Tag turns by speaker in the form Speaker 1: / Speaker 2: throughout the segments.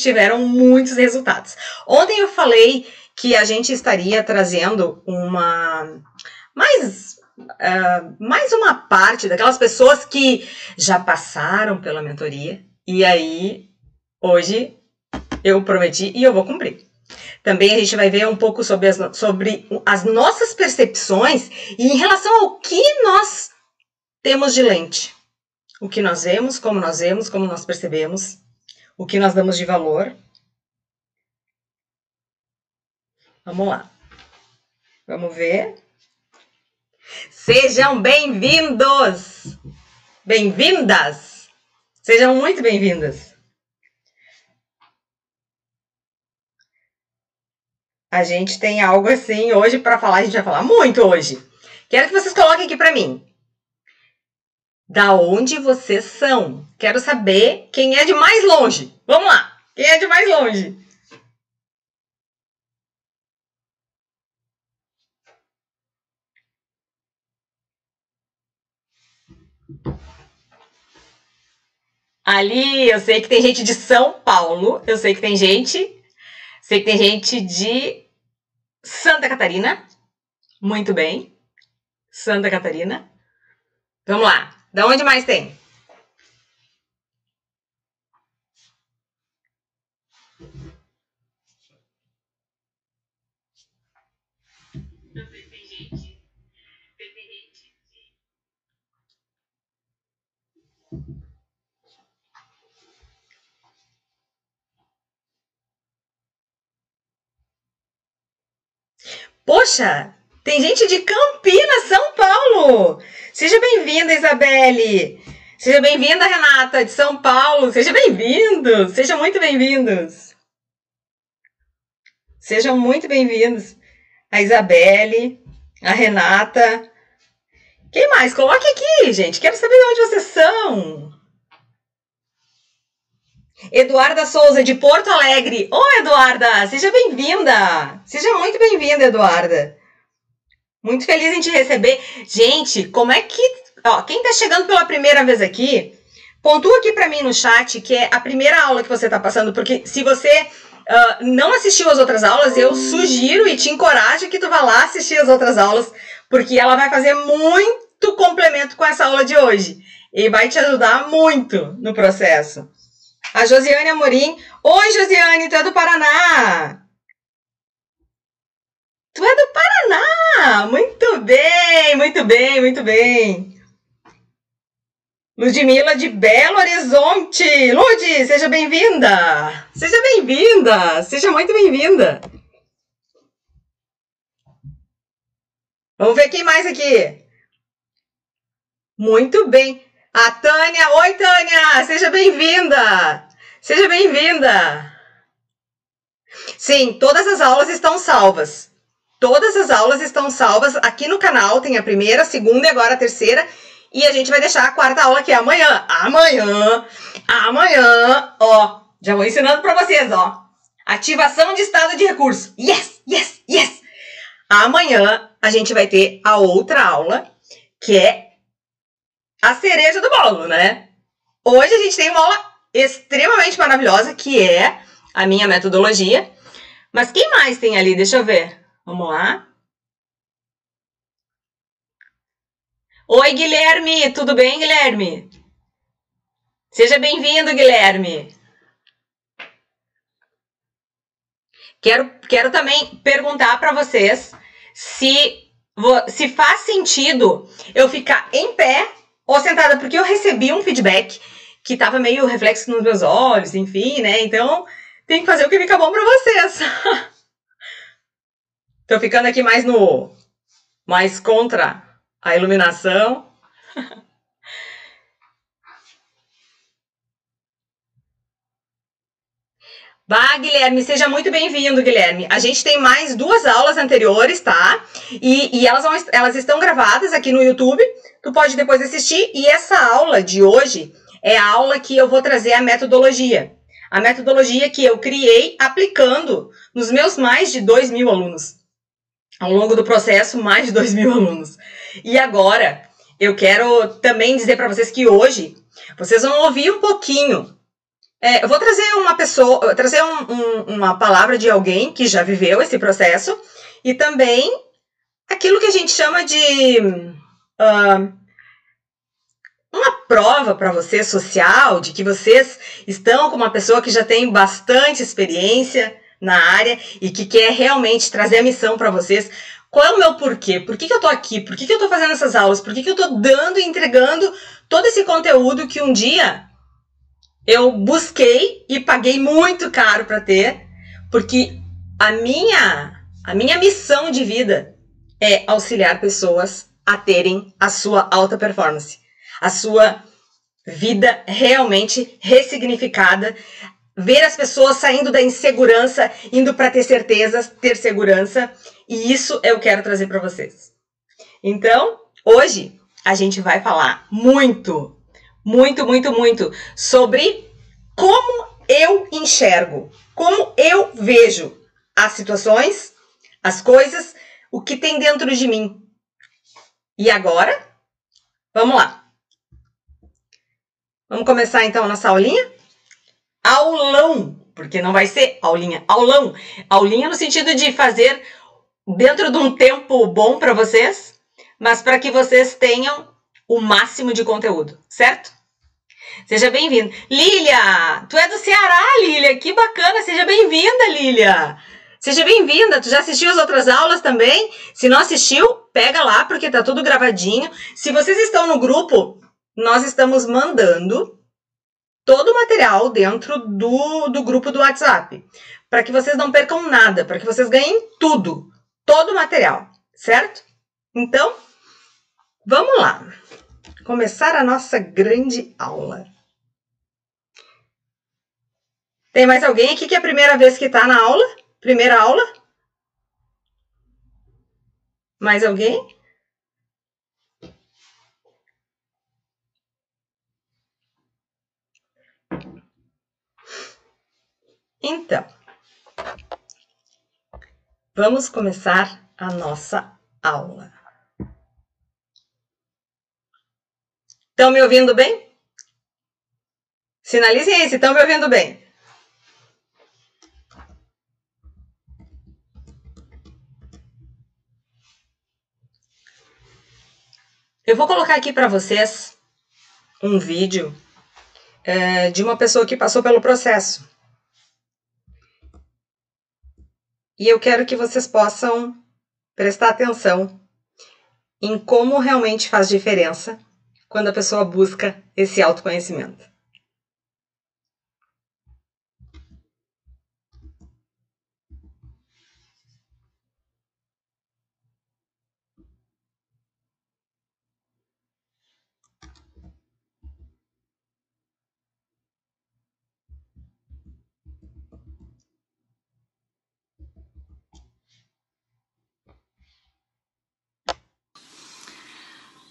Speaker 1: tiveram muitos resultados. Ontem eu falei que a gente estaria trazendo uma mais uh, mais uma parte daquelas pessoas que já passaram pela mentoria e aí hoje eu prometi e eu vou cumprir. Também a gente vai ver um pouco sobre as, sobre as nossas percepções e em relação ao que nós temos de lente. O que nós vemos, como nós vemos, como nós percebemos o que nós damos de valor. Vamos lá. Vamos ver. Sejam bem-vindos! Bem-vindas! Sejam muito bem-vindas! A gente tem algo assim hoje para falar, a gente vai falar muito hoje. Quero que vocês coloquem aqui para mim. Da onde vocês são? Quero saber quem é de mais longe. Vamos lá. Quem é de mais longe? Ali, eu sei que tem gente de São Paulo, eu sei que tem gente, sei que tem gente de Santa Catarina. Muito bem. Santa Catarina. Vamos lá. Da onde mais tem? Poxa, tem gente de Campinas, São Paulo. Seja bem-vinda, Isabelle. Seja bem-vinda, Renata, de São Paulo. Seja bem-vindo. Sejam muito bem-vindos. Sejam muito bem-vindos. A Isabelle, a Renata. Quem mais? Coloque aqui, gente. Quero saber de onde vocês são. Eduarda Souza, de Porto Alegre. Oi, Eduarda! Seja bem-vinda! Seja muito bem-vinda, Eduarda. Muito feliz em te receber. Gente, como é que. Ó, quem tá chegando pela primeira vez aqui, pontua aqui para mim no chat que é a primeira aula que você tá passando, porque se você uh, não assistiu as outras aulas, eu sugiro e te encorajo que tu vá lá assistir as outras aulas, porque ela vai fazer muito complemento com essa aula de hoje. E vai te ajudar muito no processo. A Josiane Amorim. Oi, Josiane, tu é do Paraná. Tu é do Paraná! Muito bem, muito bem, muito bem. Ludmila de Belo Horizonte. Lud, seja bem-vinda. Seja bem-vinda. Seja muito bem-vinda. Vamos ver quem mais aqui. Muito bem. A Tânia. Oi, Tânia. Seja bem-vinda. Seja bem-vinda. Sim, todas as aulas estão salvas. Todas as aulas estão salvas aqui no canal, tem a primeira, a segunda e agora a terceira. E a gente vai deixar a quarta aula que é amanhã. Amanhã, amanhã, ó, já vou ensinando para vocês, ó. Ativação de estado de recurso. Yes, yes, yes. Amanhã a gente vai ter a outra aula, que é a cereja do bolo, né? Hoje a gente tem uma aula extremamente maravilhosa, que é a minha metodologia. Mas quem mais tem ali? Deixa eu ver. Vamos lá. Oi, Guilherme, tudo bem, Guilherme? Seja bem-vindo, Guilherme. Quero, quero também perguntar para vocês se, se faz sentido eu ficar em pé ou sentada, porque eu recebi um feedback que tava meio reflexo nos meus olhos, enfim, né? Então, tem que fazer o que fica bom para vocês. Tô ficando aqui mais no. mais contra a iluminação. Bah, Guilherme, seja muito bem-vindo, Guilherme. A gente tem mais duas aulas anteriores, tá? E, e elas, vão, elas estão gravadas aqui no YouTube. Tu pode depois assistir. E essa aula de hoje é a aula que eu vou trazer a metodologia. A metodologia que eu criei aplicando nos meus mais de 2 mil alunos ao longo do processo, mais de 2 mil alunos. E agora, eu quero também dizer para vocês que hoje vocês vão ouvir um pouquinho É, eu vou trazer uma pessoa, trazer um, um, uma palavra de alguém que já viveu esse processo e também aquilo que a gente chama de uh, uma prova para você social de que vocês estão com uma pessoa que já tem bastante experiência na área e que quer realmente trazer a missão para vocês. Qual é o meu porquê? Por que, que eu tô aqui? Por que, que eu tô fazendo essas aulas? Por que, que eu tô dando e entregando todo esse conteúdo que um dia eu busquei e paguei muito caro para ter, porque a minha a minha missão de vida é auxiliar pessoas a terem a sua alta performance, a sua vida realmente ressignificada, ver as pessoas saindo da insegurança, indo para ter certeza, ter segurança, e isso eu quero trazer para vocês. Então, hoje a gente vai falar muito muito, muito, muito sobre como eu enxergo, como eu vejo as situações, as coisas, o que tem dentro de mim. E agora, vamos lá. Vamos começar então a nossa aulinha? Aulão, porque não vai ser aulinha, aulão. Aulinha no sentido de fazer dentro de um tempo bom para vocês, mas para que vocês tenham o máximo de conteúdo, certo? Seja bem-vindo. Lília, tu é do Ceará, Lília, que bacana, seja bem-vinda, Lília. Seja bem-vinda. Tu já assistiu as outras aulas também? Se não assistiu, pega lá porque tá tudo gravadinho. Se vocês estão no grupo, nós estamos mandando todo o material dentro do, do grupo do WhatsApp, para que vocês não percam nada, para que vocês ganhem tudo, todo o material, certo? Então, vamos lá começar a nossa grande aula. Tem mais alguém aqui que é a primeira vez que está na aula? Primeira aula? Mais alguém? Então, vamos começar a nossa aula. Estão me ouvindo bem? Sinalizem aí se estão me ouvindo bem. Eu vou colocar aqui para vocês um vídeo é, de uma pessoa que passou pelo processo. E eu quero que vocês possam prestar atenção em como realmente faz diferença quando a pessoa busca esse autoconhecimento.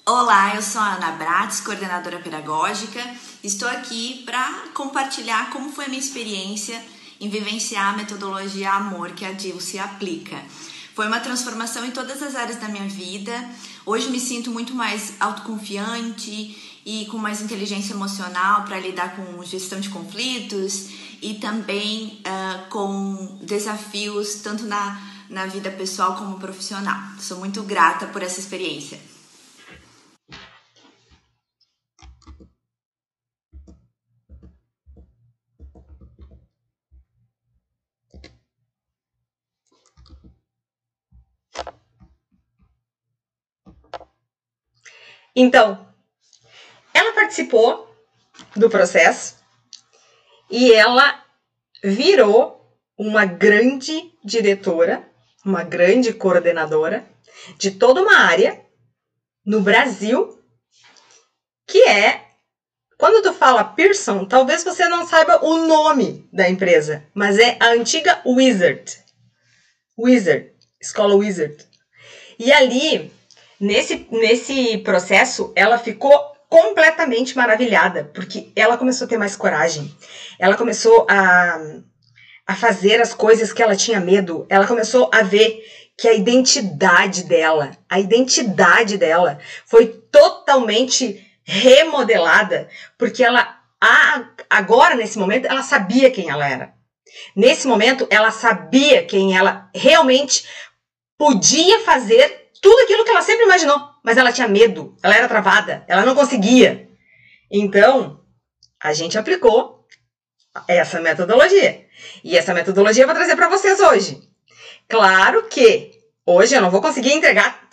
Speaker 2: Olá, eu sou a Ana Bratis, coordenadora pedagógica. Estou aqui para compartilhar como foi a minha experiência em vivenciar a metodologia Amor que a Dilce aplica. Foi uma transformação em todas as áreas da minha vida. Hoje me sinto muito mais autoconfiante e com mais inteligência emocional para lidar com gestão de conflitos e também uh, com desafios tanto na, na vida pessoal como profissional. Sou muito grata por essa experiência.
Speaker 1: Então, ela participou do processo e ela virou uma grande diretora, uma grande coordenadora de toda uma área no Brasil, que é quando tu fala Pearson, talvez você não saiba o nome da empresa, mas é a antiga Wizard. Wizard, escola Wizard. E ali Nesse, nesse processo, ela ficou completamente maravilhada, porque ela começou a ter mais coragem. Ela começou a, a fazer as coisas que ela tinha medo. Ela começou a ver que a identidade dela, a identidade dela foi totalmente remodelada, porque ela agora, nesse momento, ela sabia quem ela era. Nesse momento, ela sabia quem ela realmente podia fazer tudo aquilo que ela sempre imaginou, mas ela tinha medo, ela era travada, ela não conseguia. Então, a gente aplicou essa metodologia. E essa metodologia eu vou trazer para vocês hoje. Claro que hoje eu não vou conseguir entregar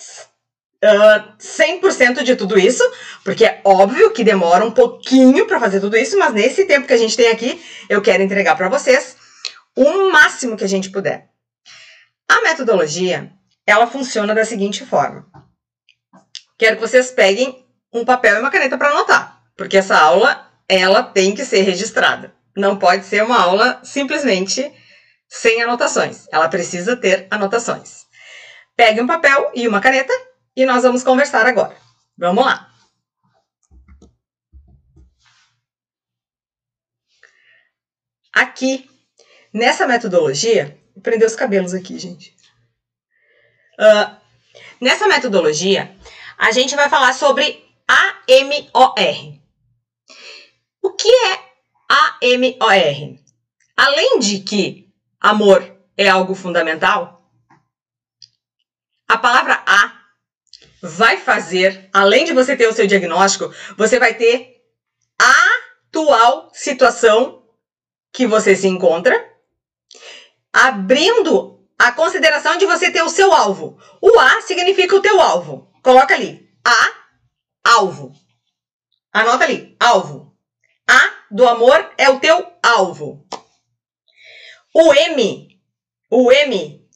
Speaker 1: uh, 100% de tudo isso, porque é óbvio que demora um pouquinho para fazer tudo isso, mas nesse tempo que a gente tem aqui, eu quero entregar para vocês o máximo que a gente puder. A metodologia, ela funciona da seguinte forma. Quero que vocês peguem um papel e uma caneta para anotar, porque essa aula ela tem que ser registrada. Não pode ser uma aula simplesmente sem anotações. Ela precisa ter anotações. Pegue um papel e uma caneta e nós vamos conversar agora. Vamos lá. Aqui, nessa metodologia, prender os cabelos aqui, gente. Uh, nessa metodologia, a gente vai falar sobre AMOR. O que é AMOR? Além de que amor é algo fundamental, a palavra A vai fazer, além de você ter o seu diagnóstico, você vai ter a atual situação que você se encontra, abrindo a consideração de você ter o seu alvo. O A significa o teu alvo. Coloca ali. A, alvo. Anota ali, alvo. A do amor é o teu alvo. O M, o M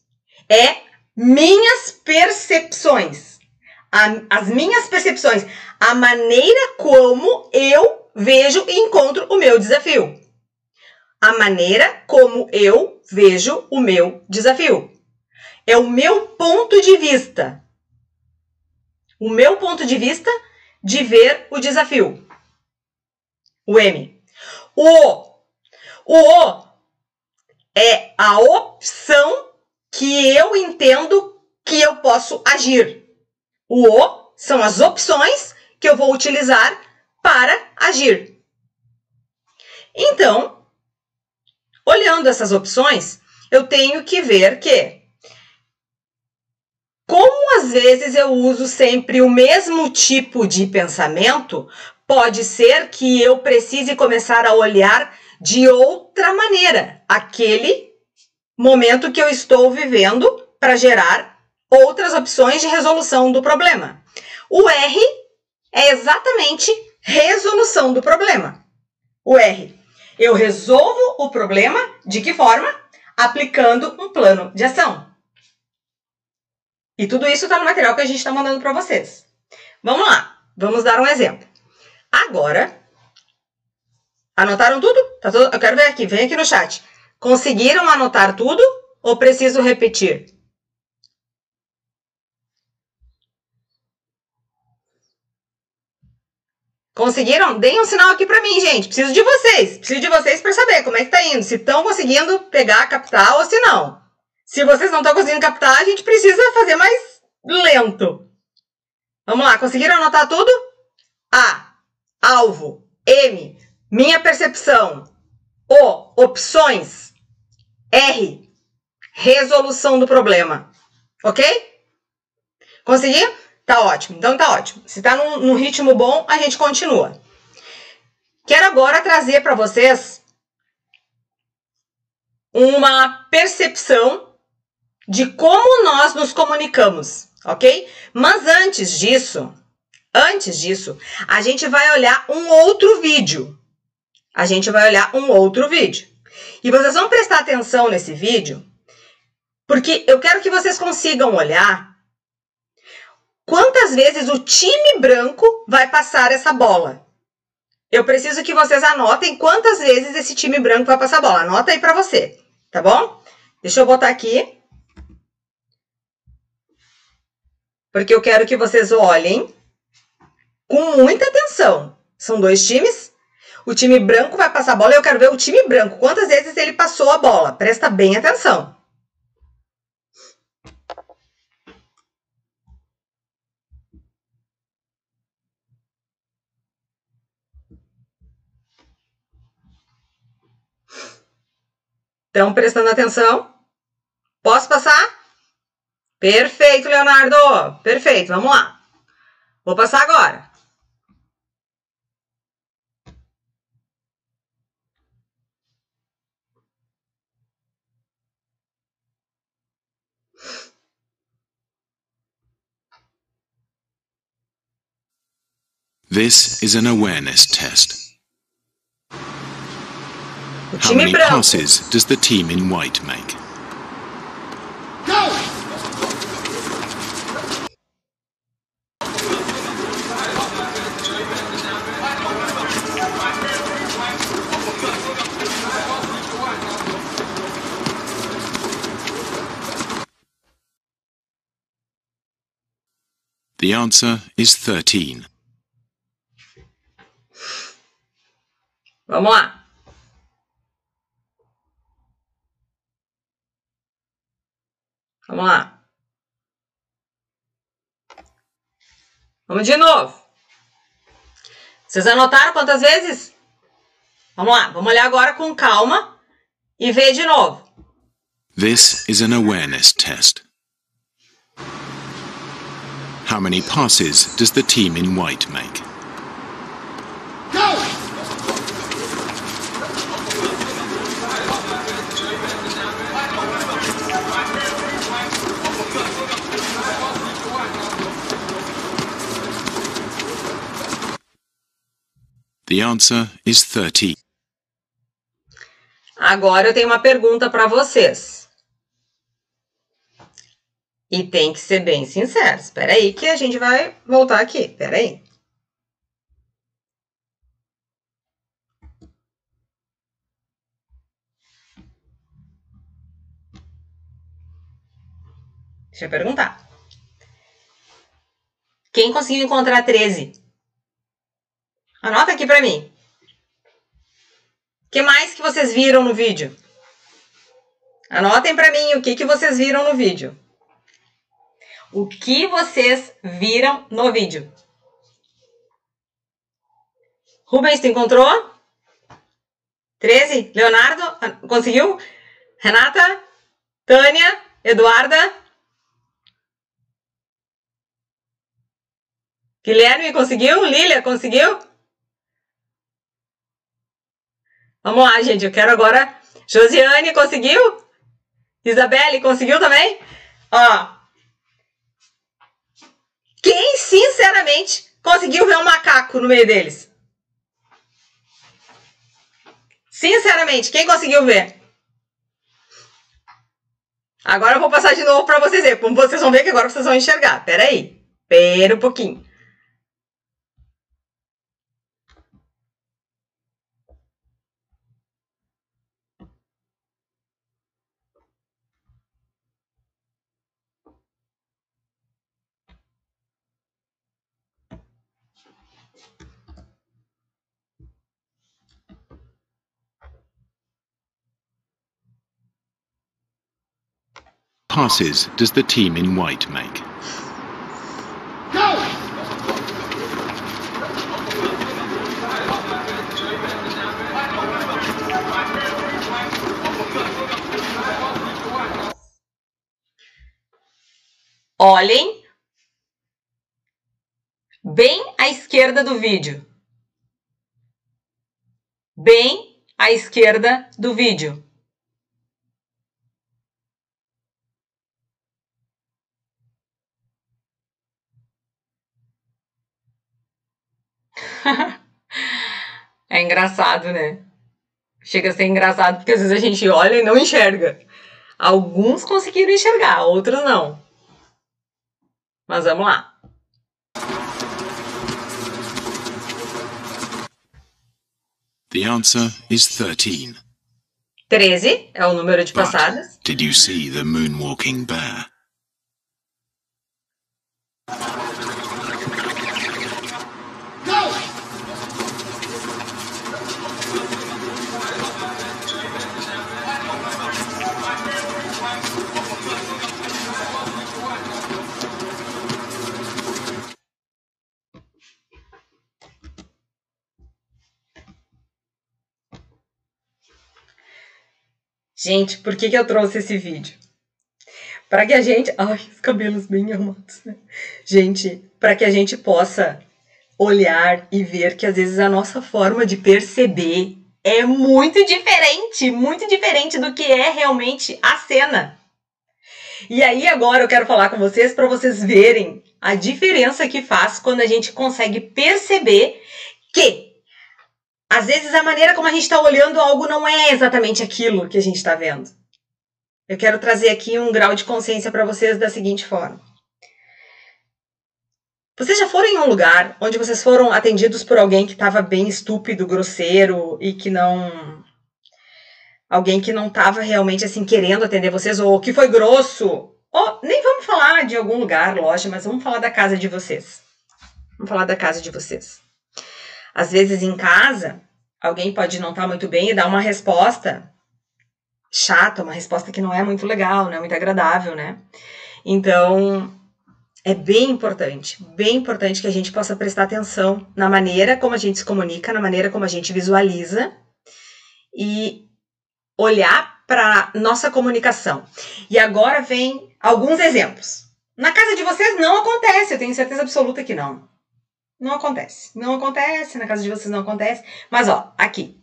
Speaker 1: é minhas percepções. A, as minhas percepções, a maneira como eu vejo e encontro o meu desafio. A maneira como eu vejo o meu desafio. É o meu ponto de vista. O meu ponto de vista de ver o desafio. O M. O. O O é a opção que eu entendo que eu posso agir. O O são as opções que eu vou utilizar para agir. Então, olhando essas opções, eu tenho que ver que, como às vezes eu uso sempre o mesmo tipo de pensamento, pode ser que eu precise começar a olhar de outra maneira aquele momento que eu estou vivendo para gerar outras opções de resolução do problema. O R é exatamente resolução do problema. O R, eu resolvo o problema de que forma? Aplicando um plano de ação. E tudo isso está no material que a gente está mandando para vocês. Vamos lá, vamos dar um exemplo. Agora, anotaram tudo? Tá tudo? Eu quero ver aqui, vem aqui no chat. Conseguiram anotar tudo ou preciso repetir? Conseguiram? Deem um sinal aqui para mim, gente. Preciso de vocês. Preciso de vocês para saber como é que tá indo. Se estão conseguindo pegar, captar ou se não. Se vocês não estão conseguindo captar, a gente precisa fazer mais lento. Vamos lá, conseguiram anotar tudo? A alvo, M, minha percepção, O, opções, R, resolução do problema. Ok? Consegui? Tá ótimo. Então tá ótimo. Se tá num, num ritmo bom, a gente continua. Quero agora trazer para vocês uma percepção de como nós nos comunicamos, ok? Mas antes disso, Antes disso, a gente vai olhar um outro vídeo. A gente vai olhar um outro vídeo. E vocês vão prestar atenção nesse vídeo, porque eu quero que vocês consigam olhar quantas vezes o time branco vai passar essa bola. Eu preciso que vocês anotem quantas vezes esse time branco vai passar a bola. Anota aí para você, tá bom? Deixa eu botar aqui. Porque eu quero que vocês olhem com muita atenção. São dois times. O time branco vai passar a bola eu quero ver o time branco. Quantas vezes ele passou a bola? Presta bem atenção. Estão prestando atenção? Posso passar? Perfeito, Leonardo. Perfeito, vamos lá. Vou passar agora.
Speaker 3: This is an awareness test. How many passes does the team in white make? The answer is 13.
Speaker 1: Vamos lá. Vamos lá. Vamos de novo. Vocês anotaram quantas vezes? Vamos lá, vamos olhar agora com calma e ver de novo.
Speaker 3: This is an awareness test. How many passes does the team in white make? The answer is 13.
Speaker 1: Agora eu tenho uma pergunta para vocês. E tem que ser bem sincero. Espera aí que a gente vai voltar aqui. Espera aí. Deixa eu perguntar. Quem conseguiu encontrar 13? Anota aqui para mim. O que mais que vocês viram no vídeo? Anotem para mim o que, que vocês viram no vídeo. O que vocês viram no vídeo? Rubens, tu encontrou? 13? Leonardo? Conseguiu? Renata? Tânia? Eduarda? Guilherme conseguiu? Lília conseguiu? Vamos lá, gente. Eu quero agora. Josiane conseguiu? Isabelle conseguiu também? Ó. Quem, sinceramente, conseguiu ver um macaco no meio deles? Sinceramente, quem conseguiu ver? Agora eu vou passar de novo para vocês verem. Como vocês vão ver que agora vocês vão enxergar. Pera aí. Pera um pouquinho.
Speaker 3: Passes does the team in white make?
Speaker 1: Olhem bem à esquerda do vídeo. Bem à esquerda do vídeo. é engraçado, né? Chega a ser engraçado porque às vezes a gente olha e não enxerga. Alguns conseguiram enxergar, outros não. Mas vamos lá.
Speaker 3: The answer is 13.
Speaker 1: 13 é o número de passadas.
Speaker 3: But did you see the moonwalking bear?
Speaker 1: Gente, por que, que eu trouxe esse vídeo? Para que a gente. Ai, os cabelos bem arrumados, né? Gente, para que a gente possa olhar e ver que às vezes a nossa forma de perceber é muito diferente, muito diferente do que é realmente a cena. E aí agora eu quero falar com vocês para vocês verem a diferença que faz quando a gente consegue perceber que às vezes a maneira como a gente está olhando algo não é exatamente aquilo que a gente está vendo. Eu quero trazer aqui um grau de consciência para vocês da seguinte forma. Vocês já foram em um lugar onde vocês foram atendidos por alguém que estava bem estúpido, grosseiro e que não. Alguém que não estava realmente assim querendo atender vocês, ou que foi grosso. Ou nem vamos falar de algum lugar, loja, mas vamos falar da casa de vocês. Vamos falar da casa de vocês. Às vezes em casa, alguém pode não estar tá muito bem e dar uma resposta chata, uma resposta que não é muito legal, não é muito agradável, né? Então, é bem importante, bem importante que a gente possa prestar atenção na maneira como a gente se comunica, na maneira como a gente visualiza e olhar para nossa comunicação. E agora vem alguns exemplos. Na casa de vocês não acontece, eu tenho certeza absoluta que não. Não acontece. Não acontece, na casa de vocês não acontece. Mas ó, aqui.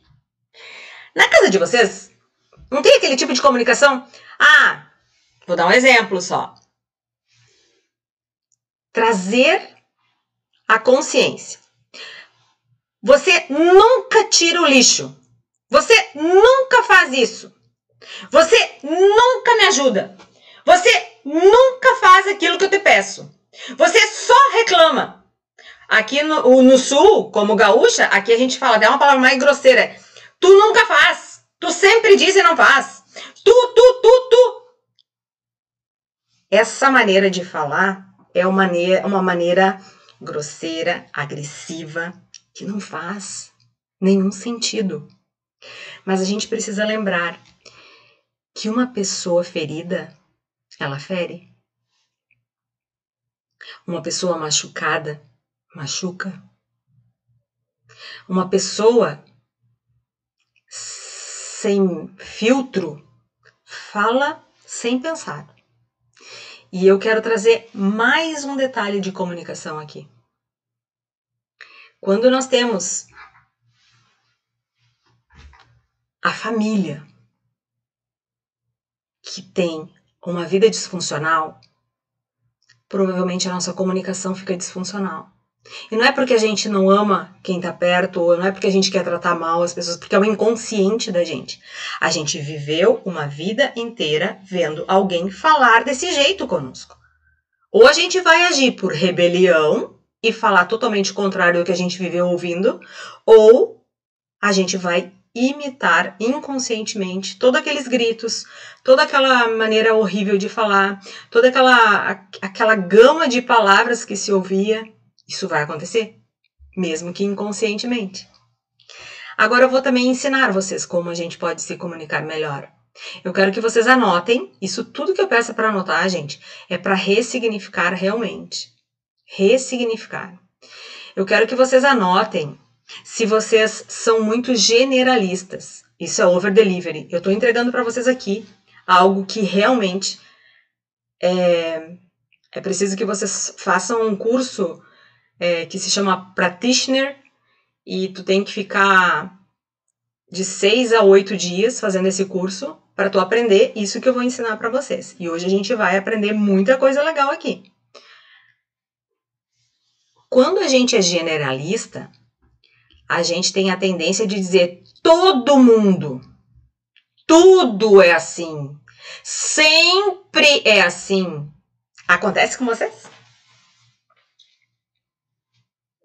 Speaker 1: Na casa de vocês, não tem aquele tipo de comunicação? Ah, vou dar um exemplo só trazer a consciência. Você nunca tira o lixo. Você nunca faz isso. Você nunca me ajuda. Você nunca faz aquilo que eu te peço. Você só reclama. Aqui no, no sul, como gaúcha, aqui a gente fala, dá uma palavra mais grosseira. Tu nunca faz. Tu sempre diz e não faz. Tu, tu, tu, tu. Essa maneira de falar é uma maneira, uma maneira grosseira, agressiva, que não faz nenhum sentido. Mas a gente precisa lembrar que uma pessoa ferida, ela fere. Uma pessoa machucada, machuca. Uma pessoa sem filtro fala sem pensar. E eu quero trazer mais um detalhe de comunicação aqui. Quando nós temos a família que tem uma vida disfuncional, provavelmente a nossa comunicação fica disfuncional. E não é porque a gente não ama quem tá perto, ou não é porque a gente quer tratar mal as pessoas, porque é o inconsciente da gente. A gente viveu uma vida inteira vendo alguém falar desse jeito conosco. Ou a gente vai agir por rebelião e falar totalmente contrário do que a gente viveu ouvindo, ou a gente vai imitar inconscientemente todos aqueles gritos, toda aquela maneira horrível de falar, toda aquela, aquela gama de palavras que se ouvia isso vai acontecer, mesmo que inconscientemente. Agora eu vou também ensinar vocês como a gente pode se comunicar melhor. Eu quero que vocês anotem, isso tudo que eu peço para anotar, gente, é para ressignificar realmente. Ressignificar. Eu quero que vocês anotem se vocês são muito generalistas. Isso é over delivery. Eu estou entregando para vocês aqui algo que realmente é, é preciso que vocês façam um curso é, que se chama Practitioner e tu tem que ficar de seis a oito dias fazendo esse curso para tu aprender isso que eu vou ensinar para vocês. E hoje a gente vai aprender muita coisa legal aqui. Quando a gente é generalista, a gente tem a tendência de dizer todo mundo, tudo é assim, sempre é assim. Acontece com vocês?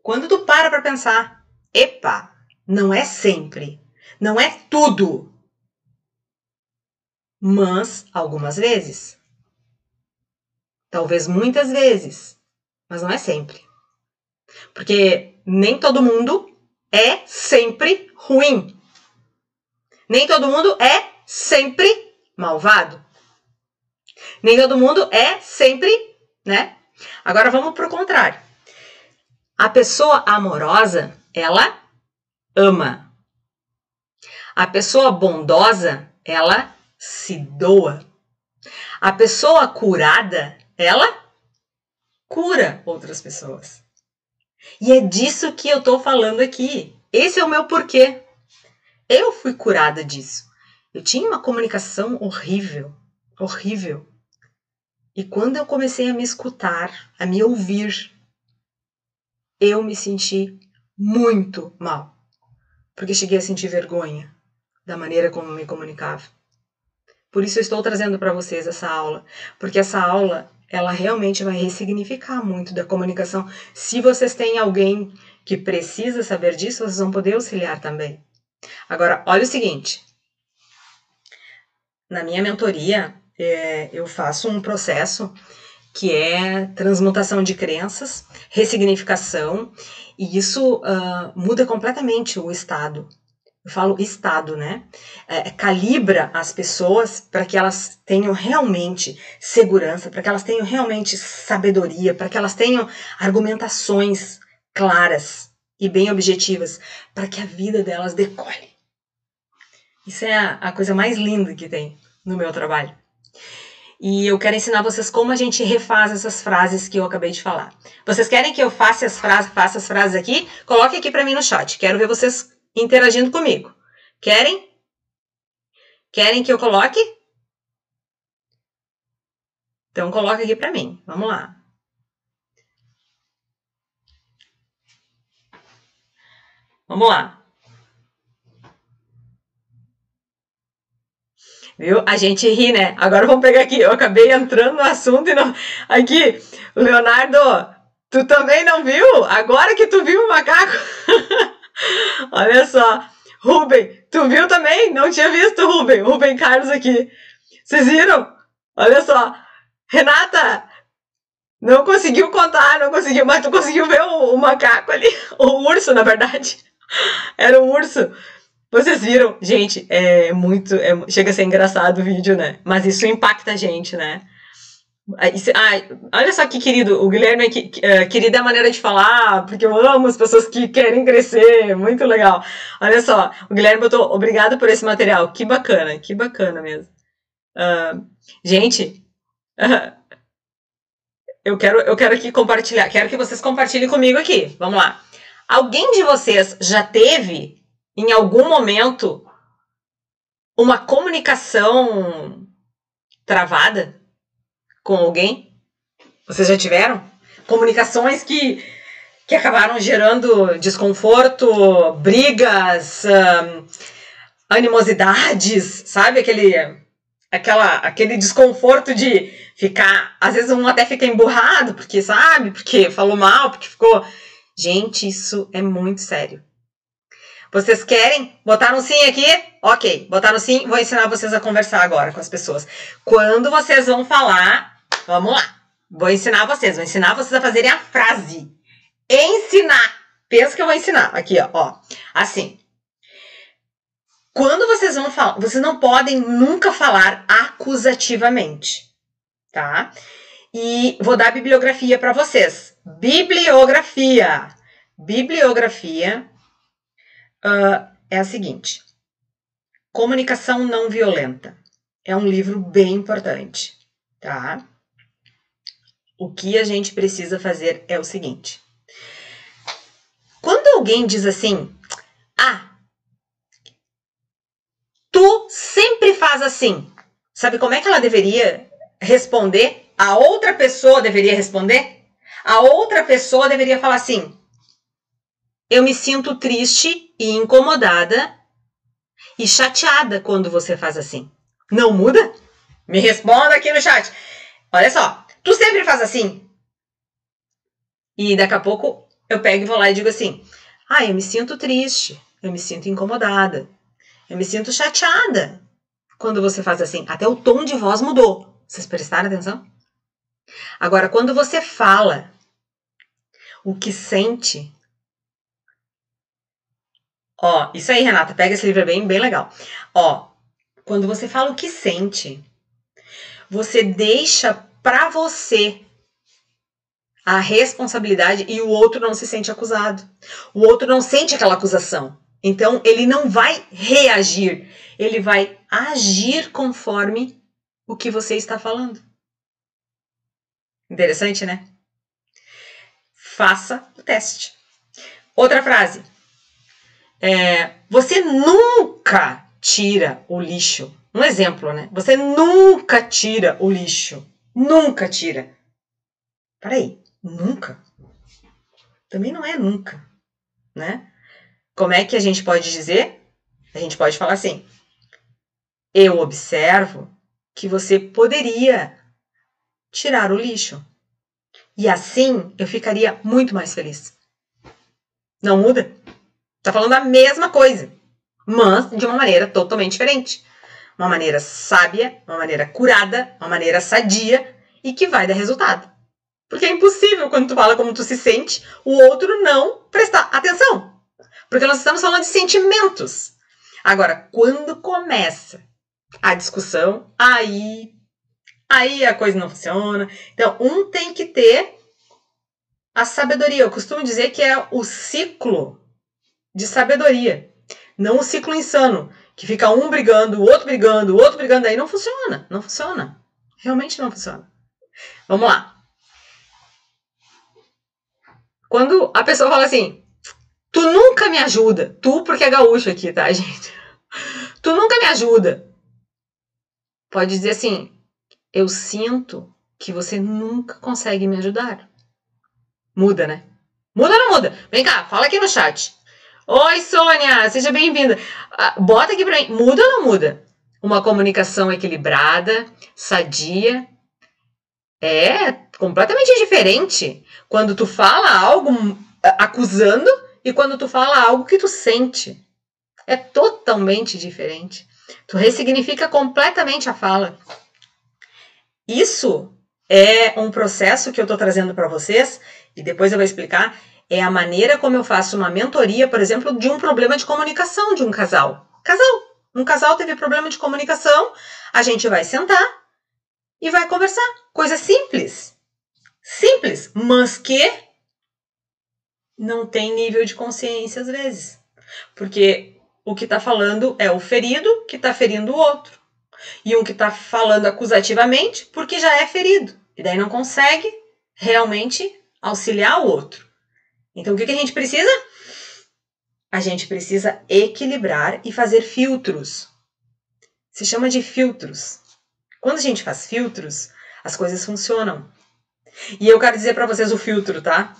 Speaker 1: Quando tu para para pensar, epa, não é sempre, não é tudo, mas algumas vezes. Talvez muitas vezes, mas não é sempre. Porque nem todo mundo é sempre ruim. Nem todo mundo é sempre malvado. Nem todo mundo é sempre, né? Agora vamos para o contrário. A pessoa amorosa, ela ama. A pessoa bondosa, ela se doa. A pessoa curada, ela cura outras pessoas. E é disso que eu tô falando aqui. Esse é o meu porquê. Eu fui curada disso. Eu tinha uma comunicação horrível, horrível. E quando eu comecei a me escutar, a me ouvir, eu me senti muito mal. Porque cheguei a sentir vergonha da maneira como me comunicava. Por isso eu estou trazendo para vocês essa aula, porque essa aula ela realmente vai ressignificar muito da comunicação. Se vocês têm alguém que precisa saber disso, vocês vão poder auxiliar também. Agora, olha o seguinte: na minha mentoria, é, eu faço um processo que é transmutação de crenças, ressignificação, e isso uh, muda completamente o estado eu falo Estado, né? É, é, calibra as pessoas para que elas tenham realmente segurança, para que elas tenham realmente sabedoria, para que elas tenham argumentações claras e bem objetivas, para que a vida delas decole. Isso é a, a coisa mais linda que tem no meu trabalho. E eu quero ensinar vocês como a gente refaz essas frases que eu acabei de falar. Vocês querem que eu faça as frases, faça as frases aqui? Coloque aqui para mim no chat. Quero ver vocês interagindo comigo. Querem? Querem que eu coloque? Então coloca aqui para mim. Vamos lá. Vamos lá. Viu? A gente ri, né? Agora vamos pegar aqui. Eu acabei entrando no assunto e não. Aqui, Leonardo, tu também não viu? Agora que tu viu o macaco. Olha só. Rubem, tu viu também? Não tinha visto, Rubem. Rubem Carlos aqui. Vocês viram? Olha só. Renata, não conseguiu contar, não conseguiu, mas tu conseguiu ver o, o macaco ali. O urso, na verdade. Era um urso. Vocês viram? Gente, é muito. É, chega a ser engraçado o vídeo, né? Mas isso impacta a gente, né? Ah, olha só que querido, o Guilherme, que, uh, querida é a maneira de falar, porque eu amo as pessoas que querem crescer, muito legal. Olha só, o Guilherme botou, obrigado por esse material, que bacana, que bacana mesmo. Uh, gente, uh, eu, quero, eu quero aqui compartilhar, quero que vocês compartilhem comigo aqui, vamos lá. Alguém de vocês já teve, em algum momento, uma comunicação travada? com alguém? Vocês já tiveram? Comunicações que, que acabaram gerando desconforto, brigas, animosidades, sabe? Aquele, aquela, aquele desconforto de ficar. Às vezes um até fica emburrado, porque, sabe? Porque falou mal, porque ficou. Gente, isso é muito sério. Vocês querem? Botaram sim aqui? Ok, botaram sim. Vou ensinar vocês a conversar agora com as pessoas. Quando vocês vão falar, vamos lá. Vou ensinar vocês, vou ensinar vocês a fazerem a frase. Ensinar. Pensa que eu vou ensinar. Aqui, ó. Assim. Quando vocês vão falar, vocês não podem nunca falar acusativamente, tá? E vou dar bibliografia para vocês. Bibliografia. Bibliografia uh, é a seguinte: Comunicação Não Violenta. É um livro bem importante, tá? O que a gente precisa fazer é o seguinte: quando alguém diz assim, ah, tu sempre faz assim, sabe como é que ela deveria responder? A outra pessoa deveria responder? A outra pessoa deveria falar assim: eu me sinto triste e incomodada e chateada quando você faz assim. Não muda? Me responda aqui no chat. Olha só, tu sempre faz assim? E daqui a pouco eu pego e vou lá e digo assim: ah, eu me sinto triste, eu me sinto incomodada, eu me sinto chateada quando você faz assim. Até o tom de voz mudou. Vocês prestaram atenção? Agora, quando você fala o que sente, Ó, isso aí, Renata, pega esse livro, é bem, bem legal. Ó, quando você fala o que sente, você deixa para você a responsabilidade e o outro não se sente acusado. O outro não sente aquela acusação. Então, ele não vai reagir, ele vai agir conforme o que você está falando. Interessante, né? Faça o teste. Outra frase. É, você nunca tira o lixo. Um exemplo, né? Você nunca tira o lixo. Nunca tira. Peraí, nunca? Também não é nunca, né? Como é que a gente pode dizer? A gente pode falar assim: eu observo que você poderia tirar o lixo. E assim eu ficaria muito mais feliz. Não muda? Tá falando a mesma coisa, mas de uma maneira totalmente diferente. Uma maneira sábia, uma maneira curada, uma maneira sadia e que vai dar resultado. Porque é impossível quando tu fala como tu se sente, o outro não prestar atenção. Porque nós estamos falando de sentimentos. Agora, quando começa a discussão, aí aí a coisa não funciona. Então, um tem que ter a sabedoria. Eu costumo dizer que é o ciclo de sabedoria, não o ciclo insano, que fica um brigando, o outro brigando, o outro brigando, aí não funciona, não funciona. Realmente não funciona. Vamos lá. Quando a pessoa fala assim, tu nunca me ajuda, tu porque é gaúcho aqui, tá, gente? Tu nunca me ajuda. Pode dizer assim, eu sinto que você nunca consegue me ajudar. Muda, né? Muda ou não muda? Vem cá, fala aqui no chat. Oi, Sônia, seja bem-vinda. Ah, bota aqui pra mim. Muda ou não muda? Uma comunicação equilibrada, sadia. É completamente diferente quando tu fala algo ah, acusando e quando tu fala algo que tu sente. É totalmente diferente. Tu ressignifica completamente a fala. Isso é um processo que eu estou trazendo para vocês e depois eu vou explicar. É a maneira como eu faço uma mentoria, por exemplo, de um problema de comunicação de um casal. Casal. Um casal teve problema de comunicação, a gente vai sentar e vai conversar. Coisa simples. Simples, mas que não tem nível de consciência às vezes. Porque o que está falando é o ferido que está ferindo o outro e um que está falando acusativamente porque já é ferido. E daí não consegue realmente auxiliar o outro. Então o que, que a gente precisa? A gente precisa equilibrar e fazer filtros. Se chama de filtros. Quando a gente faz filtros, as coisas funcionam. E eu quero dizer para vocês o filtro, tá?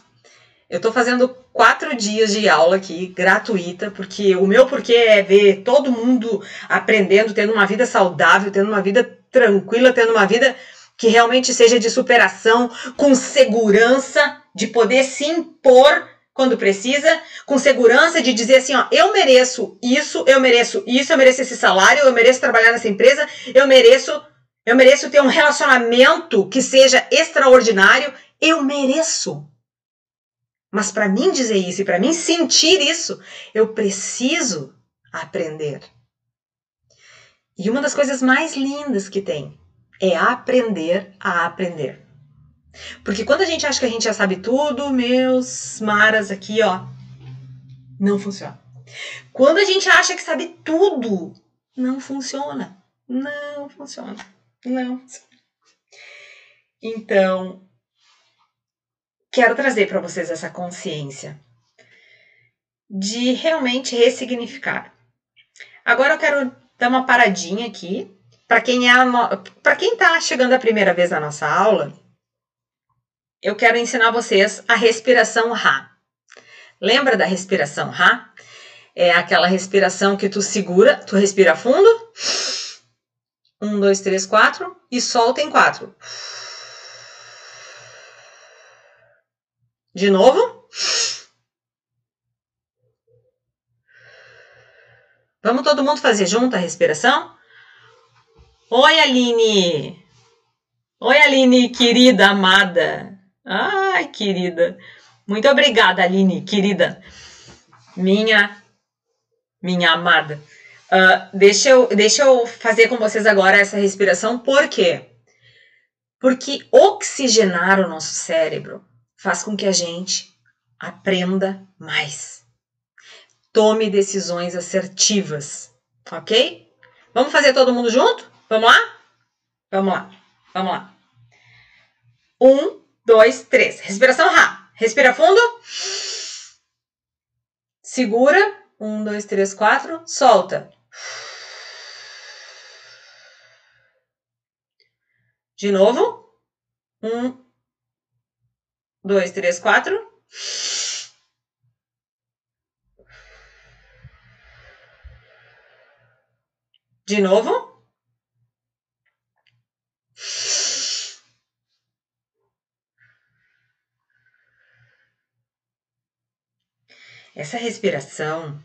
Speaker 1: Eu estou fazendo quatro dias de aula aqui, gratuita, porque o meu porquê é ver todo mundo aprendendo, tendo uma vida saudável, tendo uma vida tranquila, tendo uma vida que realmente seja de superação, com segurança, de poder se impor quando precisa, com segurança de dizer assim, ó, eu mereço isso, eu mereço isso, eu mereço esse salário, eu mereço trabalhar nessa empresa, eu mereço, eu mereço ter um relacionamento que seja extraordinário, eu mereço. Mas para mim dizer isso e para mim sentir isso, eu preciso aprender. E uma das coisas mais lindas que tem é aprender a aprender. Porque quando a gente acha que a gente já sabe tudo, meus maras aqui, ó, não funciona. Quando a gente acha que sabe tudo, não funciona. Não funciona. Não. Então, quero trazer para vocês essa consciência de realmente ressignificar. Agora eu quero dar uma paradinha aqui para quem é para quem está chegando a primeira vez na nossa aula. Eu quero ensinar vocês a respiração Ra. Lembra da respiração Ra? É aquela respiração que tu segura, tu respira fundo. Um, dois, três, quatro e solta em quatro. De novo. Vamos todo mundo fazer junto a respiração? Oi, Aline! Oi, Aline, querida, amada. Ai, querida. Muito obrigada, Aline, querida. Minha, minha amada. Uh, deixa, eu, deixa eu fazer com vocês agora essa respiração. Por quê? Porque oxigenar o nosso cérebro faz com que a gente aprenda mais. Tome decisões assertivas, ok? Vamos fazer todo mundo junto? Vamos lá? Vamos lá, vamos lá. Um, dois, três. Respiração rápida. Respira fundo. Segura. Um, dois, três, quatro. Solta. De novo. Um, dois, três, quatro. De novo. Essa respiração,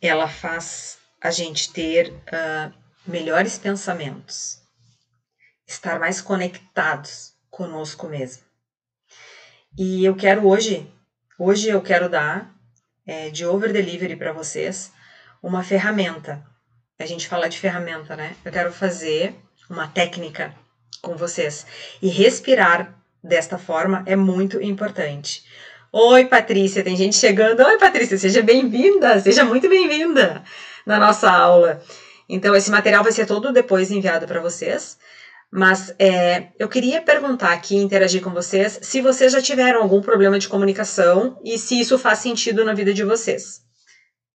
Speaker 1: ela faz a gente ter uh, melhores pensamentos, estar mais conectados conosco mesmo. E eu quero hoje, hoje eu quero dar é, de over delivery para vocês uma ferramenta. A gente fala de ferramenta, né? Eu quero fazer uma técnica com vocês e respirar desta forma é muito importante. Oi, Patrícia, tem gente chegando. Oi, Patrícia, seja bem-vinda, seja muito bem-vinda na nossa aula. Então, esse material vai ser todo depois enviado para vocês. Mas é, eu queria perguntar aqui, interagir com vocês, se vocês já tiveram algum problema de comunicação e se isso faz sentido na vida de vocês.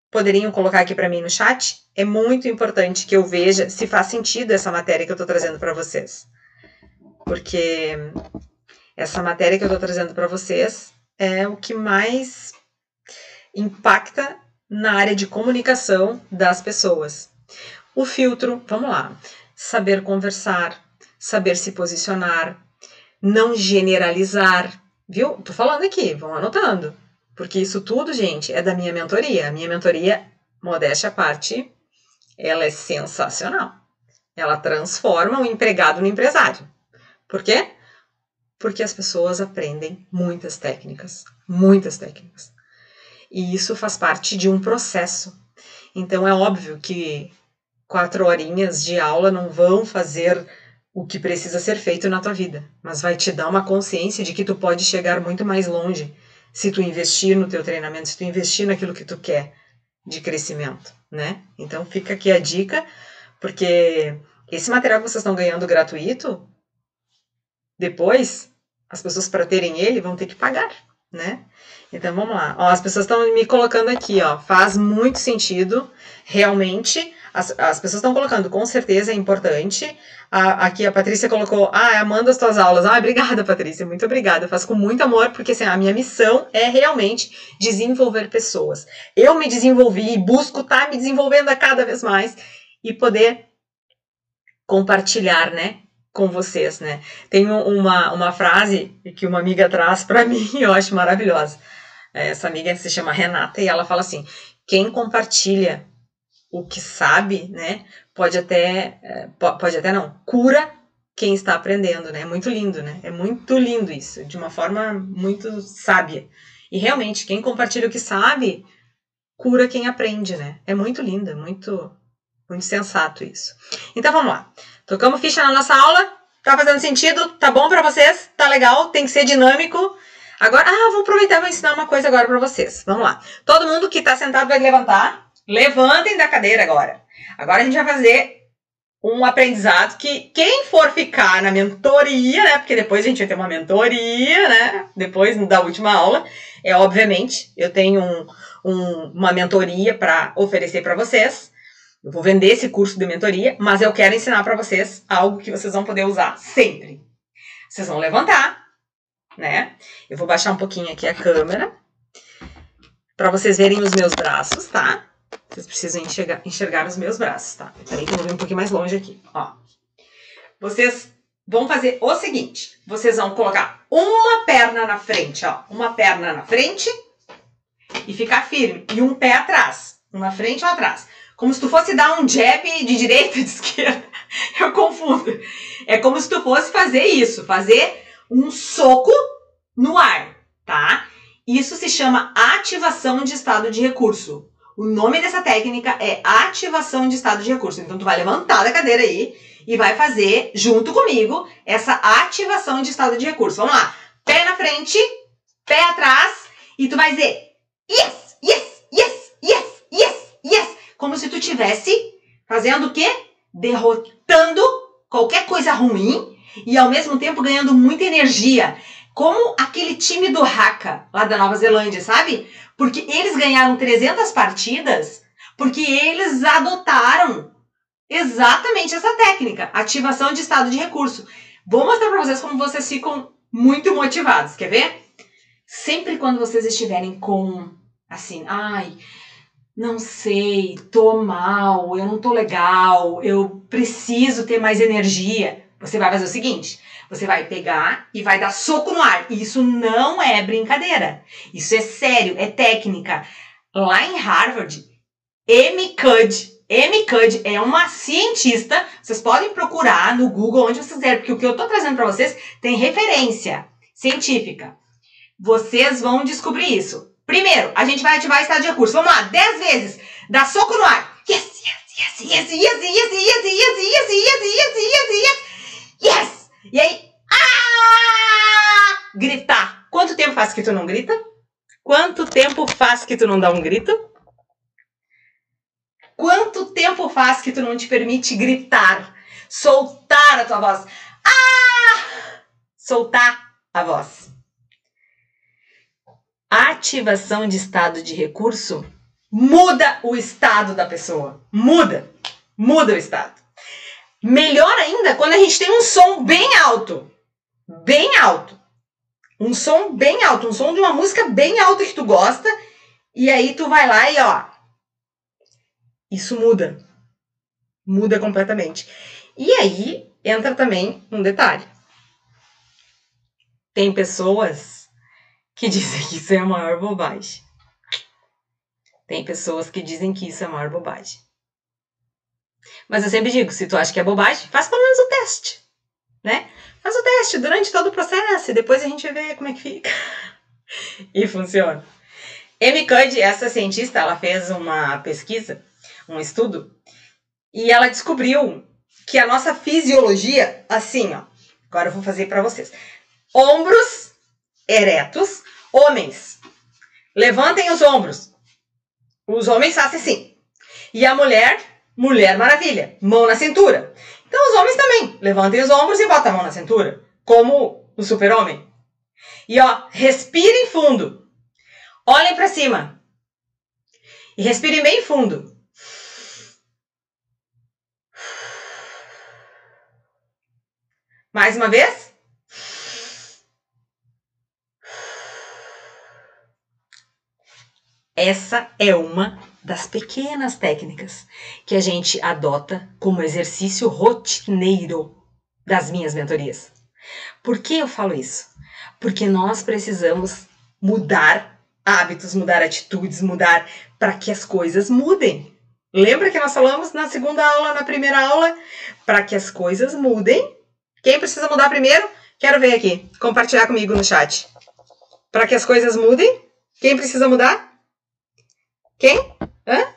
Speaker 1: Poderiam colocar aqui para mim no chat? É muito importante que eu veja se faz sentido essa matéria que eu estou trazendo para vocês. Porque essa matéria que eu estou trazendo para vocês é o que mais impacta na área de comunicação das pessoas. O filtro, vamos lá, saber conversar, saber se posicionar, não generalizar, viu? Tô falando aqui, vão anotando, porque isso tudo, gente, é da minha mentoria. A minha mentoria, modéstia à parte, ela é sensacional. Ela transforma o empregado no empresário. Por quê? Porque as pessoas aprendem muitas técnicas, muitas técnicas. E isso faz parte de um processo. Então é óbvio que quatro horinhas de aula não vão fazer o que precisa ser feito na tua vida, mas vai te dar uma consciência de que tu pode chegar muito mais longe se tu investir no teu treinamento, se tu investir naquilo que tu quer de crescimento, né? Então fica aqui a dica, porque esse material que vocês estão ganhando gratuito, depois, as pessoas para terem ele vão ter que pagar, né? Então vamos lá. Ó, as pessoas estão me colocando aqui, ó. Faz muito sentido, realmente. As, as pessoas estão colocando, com certeza é importante. A, aqui a Patrícia colocou, ah, Amanda as tuas aulas. Ah, obrigada, Patrícia, muito obrigada. Eu faço com muito amor, porque assim, a minha missão é realmente desenvolver pessoas. Eu me desenvolvi e busco estar tá me desenvolvendo a cada vez mais e poder compartilhar, né, com vocês, né? Tem uma, uma frase que uma amiga traz para mim, eu acho maravilhosa. É, essa amiga se chama Renata e ela fala assim: quem compartilha o que sabe, né, pode até, é, pode até não, cura quem está aprendendo, né? É muito lindo, né? É muito lindo isso, de uma forma muito sábia. E realmente, quem compartilha o que sabe, cura quem aprende, né? É muito lindo, é muito, muito sensato isso. Então vamos lá. Tocamos ficha na nossa aula? Tá fazendo sentido? Tá bom para vocês? Tá legal? Tem que ser dinâmico. Agora, ah, vou aproveitar e vou ensinar uma coisa agora para vocês. Vamos lá. Todo mundo que tá sentado vai levantar. Levantem da cadeira agora. Agora a gente vai fazer um aprendizado que quem for ficar na mentoria, né? Porque depois a gente vai ter uma mentoria, né? Depois da última aula, é obviamente eu tenho um, um, uma mentoria para oferecer para vocês. Eu vou vender esse curso de mentoria, mas eu quero ensinar para vocês algo que vocês vão poder usar sempre. Vocês vão levantar, né? Eu vou baixar um pouquinho aqui a câmera para vocês verem os meus braços, tá? Vocês precisam enxergar, enxergar os meus braços, tá? Peraí que eu vou vir um pouquinho mais longe aqui, ó. Vocês vão fazer o seguinte: vocês vão colocar uma perna na frente, ó, uma perna na frente e ficar firme, e um pé atrás, um na frente ou atrás como se tu fosse dar um jab de direita e de esquerda. Eu confundo. É como se tu fosse fazer isso, fazer um soco no ar, tá? Isso se chama ativação de estado de recurso. O nome dessa técnica é ativação de estado de recurso. Então tu vai levantar da cadeira aí e vai fazer junto comigo essa ativação de estado de recurso. Vamos lá. Pé na frente, pé atrás e tu vai dizer yes, yes, yes, yes, yes, yes. Como se tu tivesse fazendo o quê? Derrotando qualquer coisa ruim e ao mesmo tempo ganhando muita energia. Como aquele time do Haka, lá da Nova Zelândia, sabe? Porque eles ganharam 300 partidas porque eles adotaram exatamente essa técnica, ativação de estado de recurso. Vou mostrar para vocês como vocês ficam muito motivados. Quer ver? Sempre quando vocês estiverem com assim, ai, não sei, tô mal, eu não tô legal, eu preciso ter mais energia. Você vai fazer o seguinte: você vai pegar e vai dar soco no ar. Isso não é brincadeira. Isso é sério, é técnica. Lá em Harvard, Amy Cuddy, Amy Cuddy é uma cientista. Vocês podem procurar no Google onde vocês quiserem, porque o que eu estou trazendo para vocês tem referência científica. Vocês vão descobrir isso. Primeiro, a gente vai ativar estado de recurso. Vamos lá, 10 vezes. Dá soco no ar. Yes, yes, yes, yes, yes, yes, yes, yes, yes, yes, yes, yes, yes, yes. E aí, ah! Gritar. Quanto tempo faz que tu não grita? Quanto tempo faz que tu não dá um grito? Quanto tempo faz que tu não te permite gritar, soltar a tua voz? Ah! Soltar a voz. A ativação de estado de recurso muda o estado da pessoa. Muda. Muda o estado. Melhor ainda quando a gente tem um som bem alto. Bem alto. Um som bem alto, um som de uma música bem alta que tu gosta. E aí tu vai lá e ó, isso muda. Muda completamente. E aí entra também um detalhe. Tem pessoas que dizem que isso é a maior bobagem. Tem pessoas que dizem que isso é a maior bobagem. Mas eu sempre digo, se tu acha que é bobagem, faz pelo menos o teste, né? Faz o teste durante todo o processo e depois a gente vê como é que fica. e funciona. Amy Cuddy, essa cientista, ela fez uma pesquisa um estudo, e ela descobriu que a nossa fisiologia, assim, ó, agora eu vou fazer para vocês. Ombros eretos, homens, levantem os ombros. Os homens fazem assim. E a mulher, mulher maravilha, mão na cintura. Então os homens também, levantem os ombros e botem a mão na cintura, como o super-homem. E ó, respirem fundo. Olhem para cima. E respirem bem fundo. Mais uma vez. Essa é uma das pequenas técnicas que a gente adota como exercício rotineiro das minhas mentorias. Por que eu falo isso? Porque nós precisamos mudar hábitos, mudar atitudes, mudar para que as coisas mudem. Lembra que nós falamos na segunda aula, na primeira aula? Para que as coisas mudem, quem precisa mudar primeiro? Quero ver aqui. Compartilhar comigo no chat. Para que as coisas mudem? Quem precisa mudar? Quem? Hã?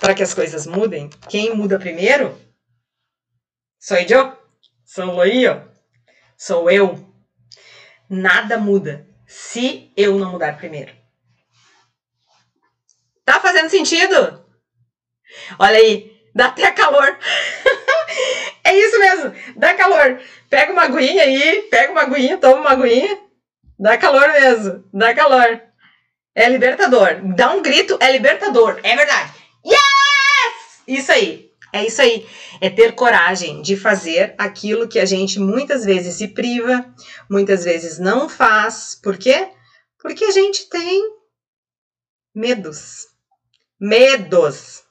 Speaker 1: Para que as coisas mudem? Quem muda primeiro? Sou eu? Sou eu? Sou eu. Nada muda se eu não mudar primeiro. Tá fazendo sentido? Olha aí, dá até calor. É isso mesmo, dá calor. Pega uma aguinha aí, pega uma aguinha, toma uma aguinha. Dá calor mesmo, dá calor. É libertador. Dá um grito, é libertador. É verdade. Yes! Isso aí. É isso aí. É ter coragem de fazer aquilo que a gente muitas vezes se priva, muitas vezes não faz. Por quê? Porque a gente tem medos. Medos.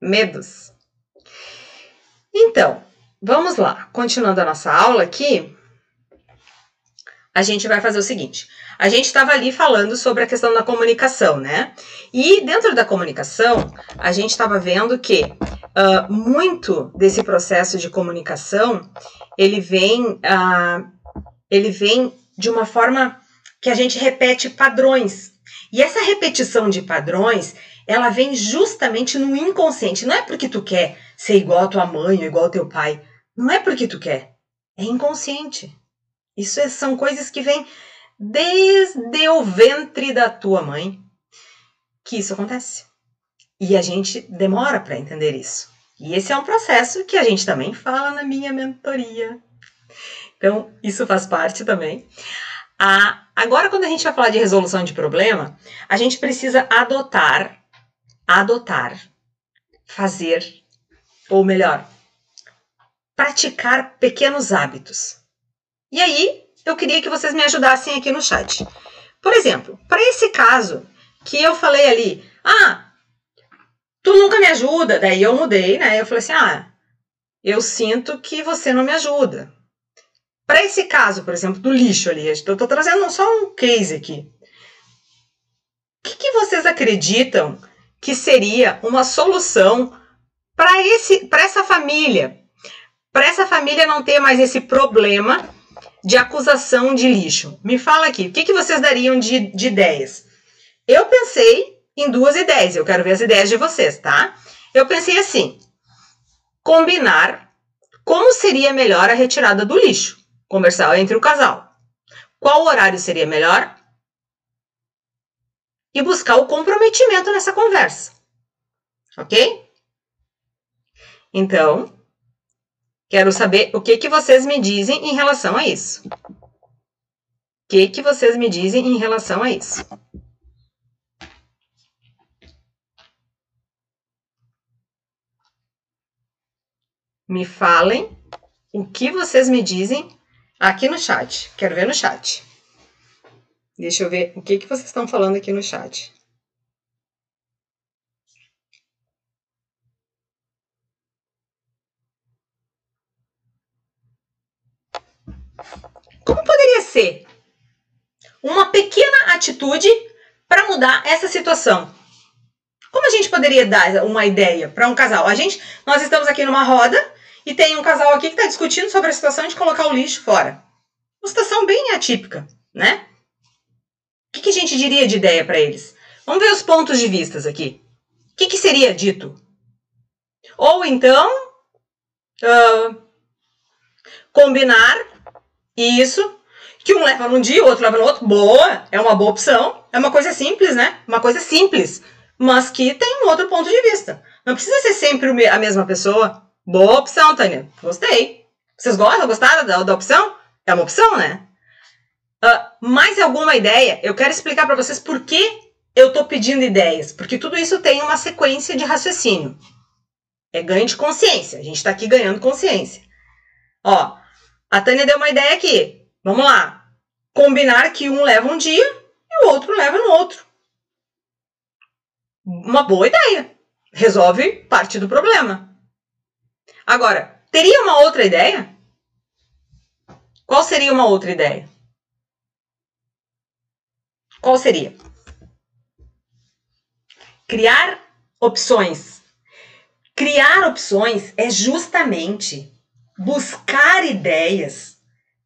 Speaker 1: Medos. Então, Vamos lá, continuando a nossa aula aqui, a gente vai fazer o seguinte. A gente estava ali falando sobre a questão da comunicação, né? E dentro da comunicação, a gente estava vendo que uh, muito desse processo de comunicação ele vem, uh, ele vem de uma forma que a gente repete padrões. E essa repetição de padrões, ela vem justamente no inconsciente. Não é porque tu quer ser igual a tua mãe ou igual ao teu pai. Não é porque tu quer, é inconsciente. Isso é, são coisas que vêm desde o ventre da tua mãe. que isso acontece. E a gente demora para entender isso. E esse é um processo que a gente também fala na minha mentoria. Então, isso faz parte também. Ah, agora, quando a gente vai falar de resolução de problema, a gente precisa adotar, adotar, fazer, ou melhor, praticar pequenos hábitos. E aí, eu queria que vocês me ajudassem aqui no chat. Por exemplo, para esse caso que eu falei ali, ah, tu nunca me ajuda. Daí eu mudei, né? Eu falei assim: ah, eu sinto que você não me ajuda. Para esse caso, por exemplo, do lixo ali, eu estou trazendo só um case aqui. O que, que vocês acreditam que seria uma solução para esse, para essa família, para essa família não ter mais esse problema de acusação de lixo? Me fala aqui, o que, que vocês dariam de, de ideias? Eu pensei em duas ideias. Eu quero ver as ideias de vocês, tá? Eu pensei assim: combinar como seria melhor a retirada do lixo. Conversar entre o casal. Qual horário seria melhor? E buscar o comprometimento nessa conversa. Ok? Então, quero saber o que, que vocês me dizem em relação a isso. O que, que vocês me dizem em relação a isso? me falem o que vocês me dizem aqui no chat. Quero ver no chat. Deixa eu ver o que, que vocês estão falando aqui no chat. Como poderia ser uma pequena atitude para mudar essa situação? Como a gente poderia dar uma ideia para um casal? A gente, nós estamos aqui numa roda e tem um casal aqui que está discutindo sobre a situação de colocar o lixo fora. Uma situação bem atípica, né? O que, que a gente diria de ideia para eles? Vamos ver os pontos de vistas aqui. O que, que seria dito? Ou então, uh, combinar isso, que um leva num dia, o outro leva no outro. Boa, é uma boa opção. É uma coisa simples, né? Uma coisa simples, mas que tem um outro ponto de vista. Não precisa ser sempre a mesma pessoa. Boa opção, Tânia. Gostei. Vocês gostam? Gostaram da, da opção? É uma opção, né? Uh, mais alguma ideia? Eu quero explicar para vocês por que eu estou pedindo ideias. Porque tudo isso tem uma sequência de raciocínio. É ganho de consciência. A gente está aqui ganhando consciência. Ó, a Tânia deu uma ideia aqui. Vamos lá. Combinar que um leva um dia e o outro leva no outro. Uma boa ideia. Resolve parte do problema. Agora, teria uma outra ideia? Qual seria uma outra ideia? Qual seria? Criar opções. Criar opções é justamente buscar ideias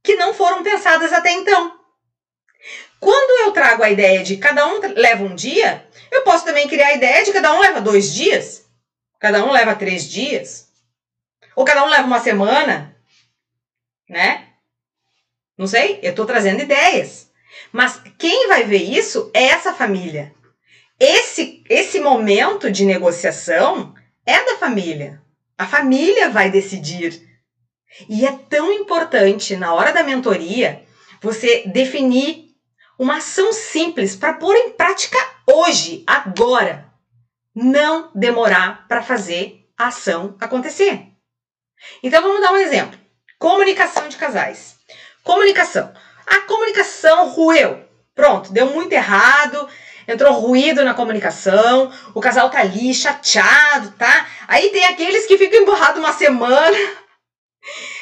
Speaker 1: que não foram pensadas até então. Quando eu trago a ideia de cada um leva um dia, eu posso também criar a ideia de cada um leva dois dias, cada um leva três dias, ou cada um leva uma semana, né? Não sei, eu estou trazendo ideias. Mas quem vai ver isso é essa família. Esse, esse momento de negociação é da família. A família vai decidir. E é tão importante na hora da mentoria você definir uma ação simples para pôr em prática hoje, agora. Não demorar para fazer a ação acontecer. Então vamos dar um exemplo. Comunicação de casais. Comunicação. A comunicação ruiu. Pronto, deu muito errado, entrou ruído na comunicação, o casal tá ali chateado, tá? Aí tem aqueles que ficam emborrados uma semana.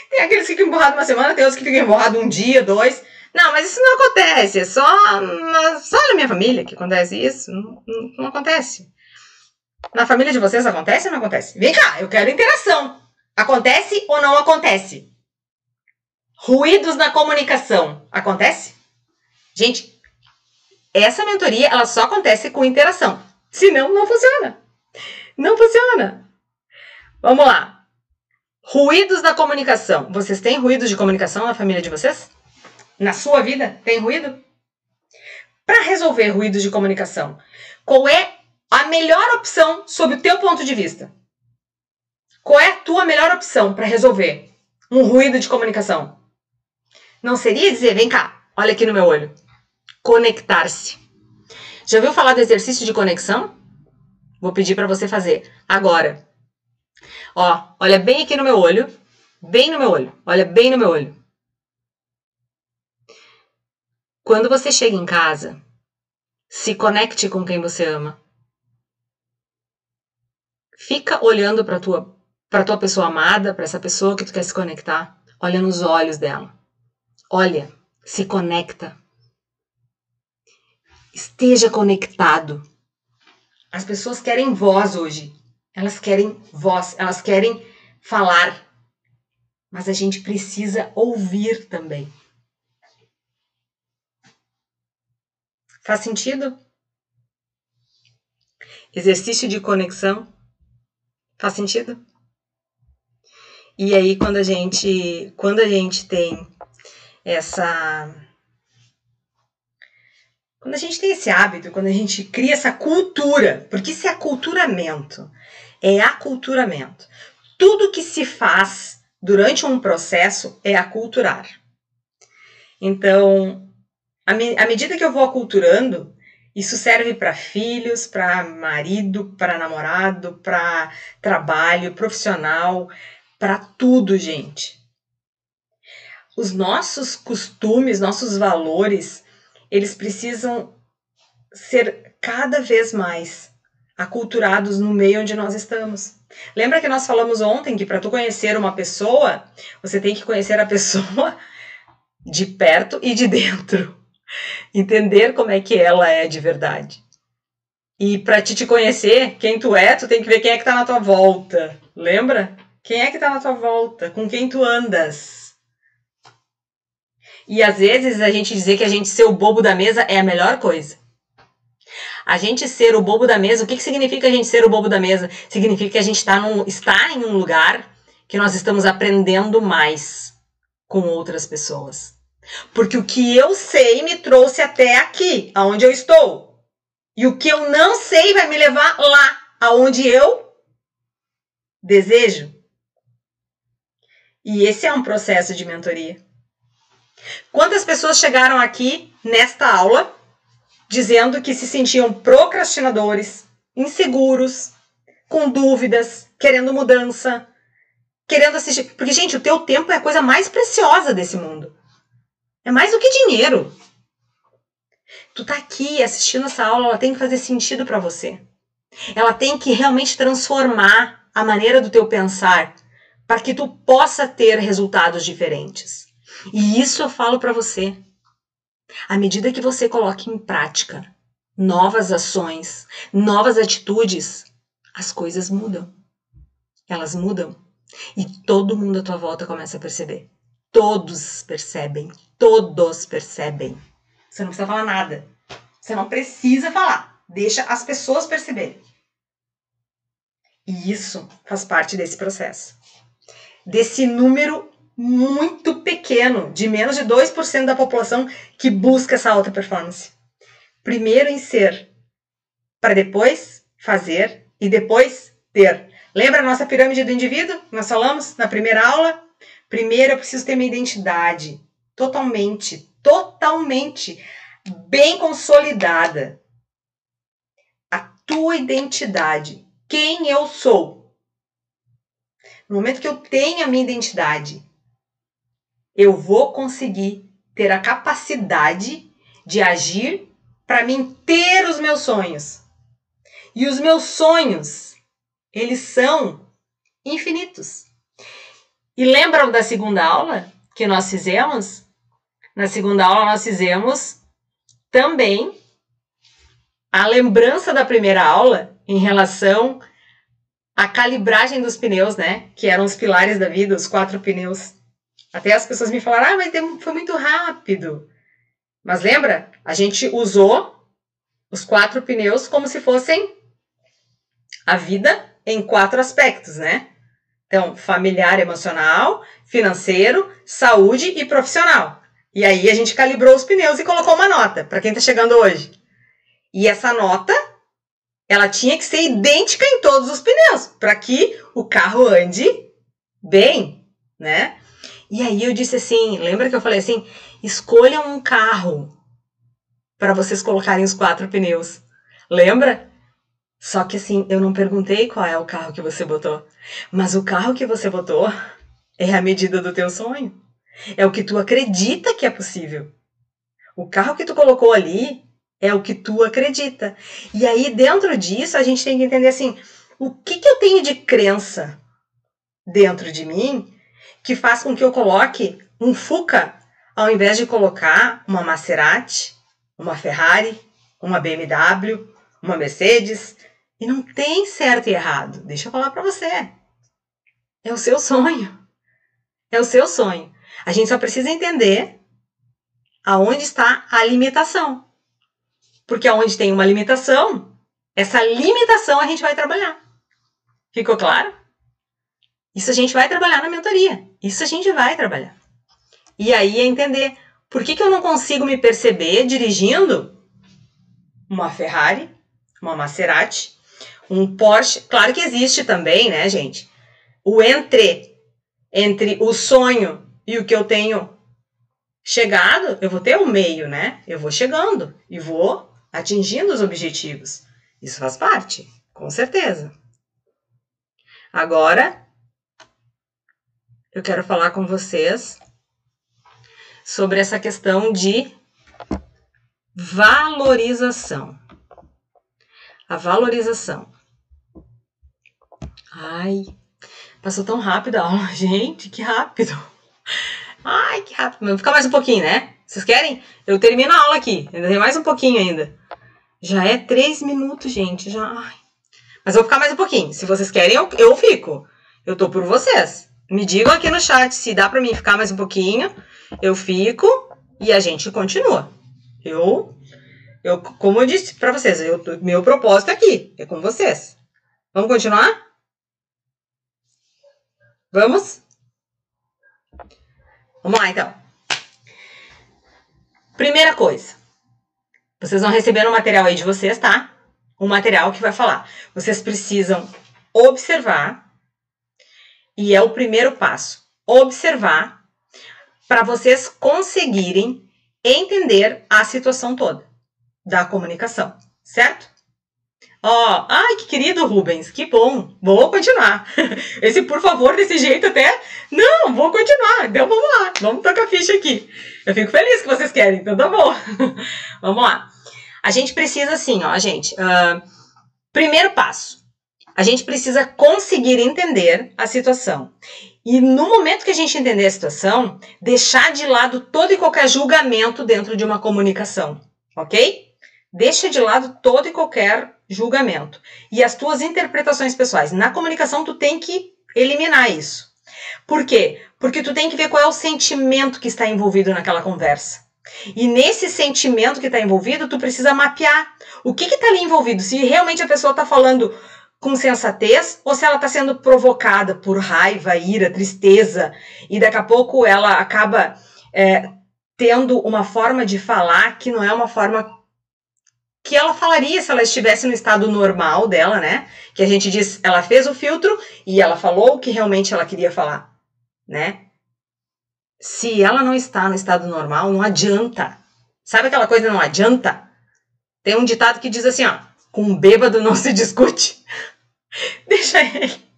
Speaker 1: Tem aqueles que ficam emborrados uma semana, tem outros que ficam emborrados um dia, dois. Não, mas isso não acontece. É só, só na minha família que acontece isso. Não, não, não acontece. Na família de vocês acontece ou não acontece? Vem cá, eu quero interação. Acontece ou não acontece? Ruídos na comunicação. Acontece? Gente, essa mentoria ela só acontece com interação. Senão, não funciona. Não funciona. Vamos lá. Ruídos da comunicação. Vocês têm ruídos de comunicação na família de vocês? Na sua vida? Tem ruído? Para resolver ruídos de comunicação, qual é a melhor opção sob o teu ponto de vista. Qual é a tua melhor opção para resolver um ruído de comunicação? Não seria dizer, vem cá, olha aqui no meu olho. Conectar-se. Já ouviu falar do exercício de conexão? Vou pedir para você fazer agora. Ó, olha bem aqui no meu olho, bem no meu olho, olha bem no meu olho. Quando você chega em casa, se conecte com quem você ama. Fica olhando para tua para tua pessoa amada, para essa pessoa que tu quer se conectar, olha nos olhos dela. Olha, se conecta. Esteja conectado. As pessoas querem voz hoje. Elas querem voz, elas querem falar. Mas a gente precisa ouvir também. Faz sentido? Exercício de conexão. Faz sentido? E aí quando a gente, quando a gente tem essa quando a gente tem esse hábito, quando a gente cria essa cultura, porque isso é aculturamento, é aculturamento. Tudo que se faz durante um processo é aculturar. Então, à, à medida que eu vou aculturando, isso serve para filhos, para marido, para namorado, para trabalho profissional, para tudo, gente. Os nossos costumes, nossos valores, eles precisam ser cada vez mais aculturados no meio onde nós estamos. Lembra que nós falamos ontem que para tu conhecer uma pessoa, você tem que conhecer a pessoa de perto e de dentro. Entender como é que ela é de verdade. E para te, te conhecer, quem tu é, tu tem que ver quem é que tá na tua volta. Lembra? Quem é que tá na tua volta? Com quem tu andas? E às vezes a gente dizer que a gente ser o bobo da mesa é a melhor coisa. A gente ser o bobo da mesa, o que, que significa a gente ser o bobo da mesa? Significa que a gente está, num, está em um lugar que nós estamos aprendendo mais com outras pessoas. Porque o que eu sei me trouxe até aqui, aonde eu estou. E o que eu não sei vai me levar lá, aonde eu desejo. E esse é um processo de mentoria. Quantas pessoas chegaram aqui nesta aula dizendo que se sentiam procrastinadores, inseguros, com dúvidas, querendo mudança, querendo assistir. Porque, gente, o teu tempo é a coisa mais preciosa desse mundo. É mais do que dinheiro. Tu tá aqui assistindo essa aula, ela tem que fazer sentido para você. Ela tem que realmente transformar a maneira do teu pensar para que tu possa ter resultados diferentes. E isso eu falo para você. À medida que você coloca em prática novas ações, novas atitudes, as coisas mudam. Elas mudam. E todo mundo à tua volta começa a perceber. Todos percebem. Todos percebem. Você não precisa falar nada. Você não precisa falar. Deixa as pessoas perceberem. E isso faz parte desse processo desse número muito pequeno, de menos de 2% da população que busca essa alta performance. Primeiro em ser, para depois fazer e depois ter. Lembra a nossa pirâmide do indivíduo? Nós falamos na primeira aula? Primeiro eu preciso ter minha identidade totalmente, totalmente bem consolidada. A tua identidade, quem eu sou, no momento que eu tenho a minha identidade, eu vou conseguir ter a capacidade de agir para mim ter os meus sonhos. E os meus sonhos, eles são infinitos. E lembram da segunda aula que nós fizemos? Na segunda aula nós fizemos também a lembrança da primeira aula em relação a calibragem dos pneus, né? Que eram os pilares da vida, os quatro pneus. Até as pessoas me falaram, ah, mas foi muito rápido. Mas lembra? A gente usou os quatro pneus como se fossem a vida em quatro aspectos, né? Então, familiar, emocional, financeiro, saúde e profissional. E aí a gente calibrou os pneus e colocou uma nota para quem está chegando hoje. E essa nota ela tinha que ser idêntica em todos os pneus, para que o carro ande bem, né? E aí eu disse assim, lembra que eu falei assim, escolham um carro para vocês colocarem os quatro pneus. Lembra? Só que assim, eu não perguntei qual é o carro que você botou. Mas o carro que você botou é a medida do teu sonho. É o que tu acredita que é possível. O carro que tu colocou ali é o que tu acredita. E aí, dentro disso, a gente tem que entender assim: o que, que eu tenho de crença dentro de mim que faz com que eu coloque um Fuca ao invés de colocar uma Maserati, uma Ferrari, uma BMW, uma Mercedes. E não tem certo e errado. Deixa eu falar para você. É o seu sonho. É o seu sonho. A gente só precisa entender aonde está a limitação. Porque aonde tem uma limitação, essa limitação a gente vai trabalhar. Ficou claro? Isso a gente vai trabalhar na mentoria. Isso a gente vai trabalhar. E aí é entender por que, que eu não consigo me perceber dirigindo uma Ferrari, uma Maserati, um Porsche. Claro que existe também, né, gente? O entre entre o sonho e o que eu tenho chegado, eu vou ter um meio, né? Eu vou chegando e vou atingindo os objetivos. Isso faz parte, com certeza. Agora, eu quero falar com vocês sobre essa questão de valorização. A valorização. Ai, passou tão rápido a aula, gente, que rápido. Ai, que rápido. Vou ficar mais um pouquinho, né? Vocês querem? Eu termino a aula aqui. Ainda tem mais um pouquinho ainda. Já é três minutos, gente. Já. Ai. Mas eu vou ficar mais um pouquinho. Se vocês querem, eu, eu fico. Eu tô por vocês. Me digam aqui no chat se dá para mim ficar mais um pouquinho. Eu fico e a gente continua. Eu, eu como eu disse para vocês, eu, meu propósito aqui é com vocês. Vamos continuar? Vamos? Vamos lá então. Primeira coisa. Vocês vão receber um material aí de vocês, tá? Um material que vai falar. Vocês precisam observar, e é o primeiro passo: observar para vocês conseguirem entender a situação toda da comunicação, certo? Ó, ai, que querido Rubens, que bom. Vou continuar. Esse por favor desse jeito até. Não, vou continuar. Então vamos lá, vamos tocar ficha aqui. Eu fico feliz que vocês querem, então tá bom. vamos lá. A gente precisa assim, ó, gente. Uh, primeiro passo. A gente precisa conseguir entender a situação. E no momento que a gente entender a situação, deixar de lado todo e qualquer julgamento dentro de uma comunicação, ok? Deixa de lado todo e qualquer julgamento. E as tuas interpretações pessoais. Na comunicação, tu tem que eliminar isso. Por quê? Porque tu tem que ver qual é o sentimento que está envolvido naquela conversa. E nesse sentimento que está envolvido, tu precisa mapear o que está ali envolvido. Se realmente a pessoa está falando com sensatez ou se ela está sendo provocada por raiva, ira, tristeza e daqui a pouco ela acaba é, tendo uma forma de falar que não é uma forma que ela falaria se ela estivesse no estado normal dela, né? Que a gente diz, ela fez o filtro e ela falou o que realmente ela queria falar, né? Se ela não está no estado normal, não adianta. Sabe aquela coisa não adianta? Tem um ditado que diz assim, ó, com bêbado não se discute. Deixa ele.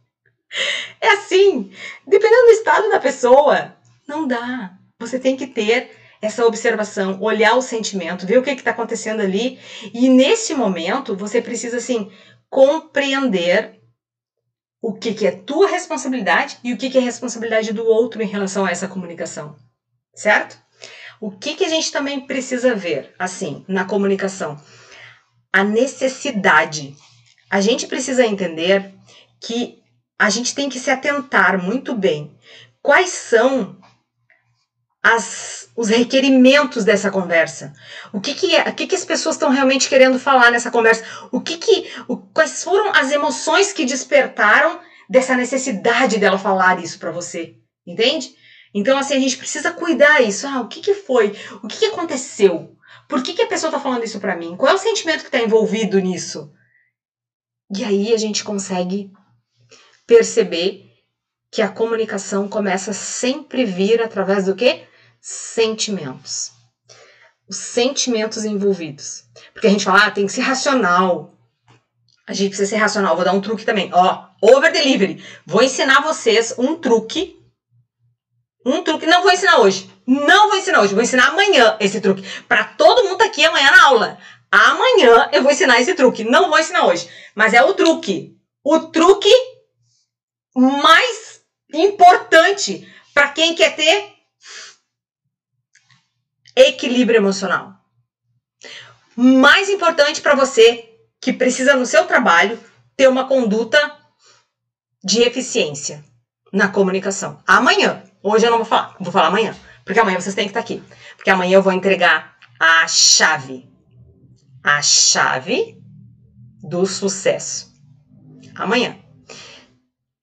Speaker 1: É assim, dependendo do estado da pessoa, não dá. Você tem que ter essa observação, olhar o sentimento, ver o que está acontecendo ali. E nesse momento, você precisa, assim, compreender o que, que é tua responsabilidade e o que, que é responsabilidade do outro em relação a essa comunicação. Certo? O que, que a gente também precisa ver, assim, na comunicação? A necessidade. A gente precisa entender que a gente tem que se atentar muito bem. Quais são as, os requerimentos dessa conversa. O que que, é, o que, que as pessoas estão realmente querendo falar nessa conversa? O que que, o, quais foram as emoções que despertaram dessa necessidade dela falar isso para você? Entende? Então, assim, a gente precisa cuidar isso. Ah, o que que foi? O que que aconteceu? Por que que a pessoa tá falando isso para mim? Qual é o sentimento que tá envolvido nisso? E aí a gente consegue perceber que a comunicação começa a sempre vir através do quê? Sentimentos. Os sentimentos envolvidos. Porque a gente fala, ah, tem que ser racional. A gente precisa ser racional. Vou dar um truque também. Ó, over delivery. Vou ensinar vocês um truque. Um truque. Não vou ensinar hoje. Não vou ensinar hoje. Vou ensinar amanhã esse truque. Para todo mundo aqui amanhã na aula. Amanhã eu vou ensinar esse truque. Não vou ensinar hoje. Mas é o truque. O truque mais importante para quem quer ter equilíbrio emocional. Mais importante para você que precisa no seu trabalho ter uma conduta de eficiência na comunicação. Amanhã. Hoje eu não vou falar, vou falar amanhã, porque amanhã vocês têm que estar aqui. Porque amanhã eu vou entregar a chave. A chave do sucesso. Amanhã.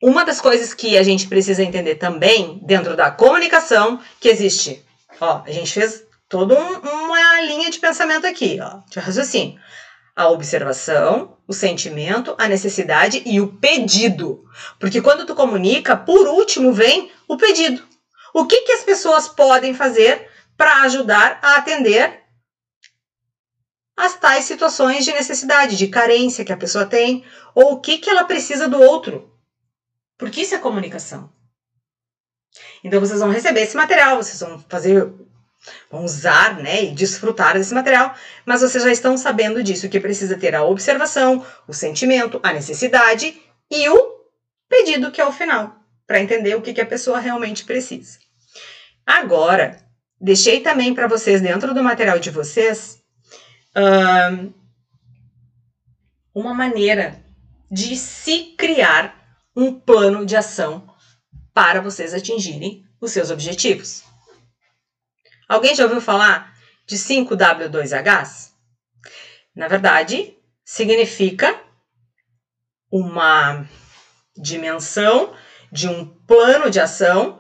Speaker 1: Uma das coisas que a gente precisa entender também dentro da comunicação, que existe, ó, a gente fez toda um, uma linha de pensamento aqui, ó, de raciocínio. A observação, o sentimento, a necessidade e o pedido. Porque quando tu comunica, por último vem o pedido. O que, que as pessoas podem fazer para ajudar a atender as tais situações de necessidade, de carência que a pessoa tem, ou o que, que ela precisa do outro. Porque isso é comunicação. Então vocês vão receber esse material, vocês vão fazer, vão usar, né, e desfrutar desse material, mas vocês já estão sabendo disso, que precisa ter a observação, o sentimento, a necessidade e o pedido, que é o final, para entender o que, que a pessoa realmente precisa. Agora, deixei também para vocês, dentro do material de vocês, uma maneira de se criar um plano de ação para vocês atingirem os seus objetivos. Alguém já ouviu falar de 5W2Hs? Na verdade, significa uma dimensão de um plano de ação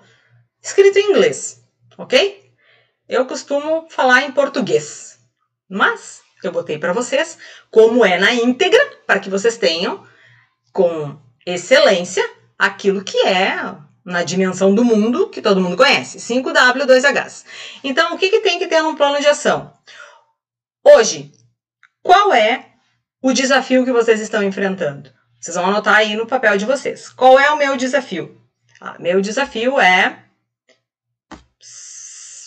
Speaker 1: escrito em inglês, ok? Eu costumo falar em português, mas eu botei para vocês como é na íntegra, para que vocês tenham com excelência aquilo que é na dimensão do mundo que todo mundo conhece, 5W2Hs. Então, o que, que tem que ter num plano de ação? Hoje, qual é o desafio que vocês estão enfrentando? Vocês vão anotar aí no papel de vocês. Qual é o meu desafio? Ah, meu desafio é.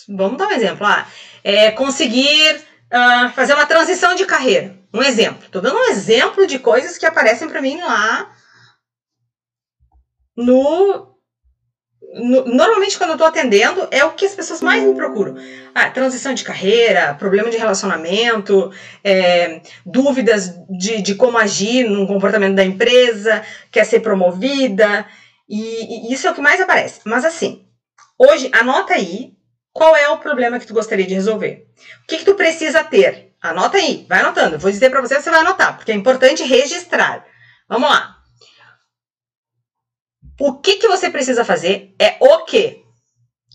Speaker 1: Vamos dar um exemplo. Ah, é conseguir uh, fazer uma transição de carreira. Um exemplo. Estou dando um exemplo de coisas que aparecem para mim lá no, no, Normalmente, quando eu estou atendendo, é o que as pessoas mais me procuram. Ah, transição de carreira, problema de relacionamento, é, dúvidas de, de como agir no comportamento da empresa, quer ser promovida. E, e isso é o que mais aparece. Mas assim, hoje, anota aí qual é o problema que tu gostaria de resolver? O que, que tu precisa ter? Anota aí, vai anotando. Vou dizer para você, você vai anotar, porque é importante registrar. Vamos lá. O que, que você precisa fazer é o que.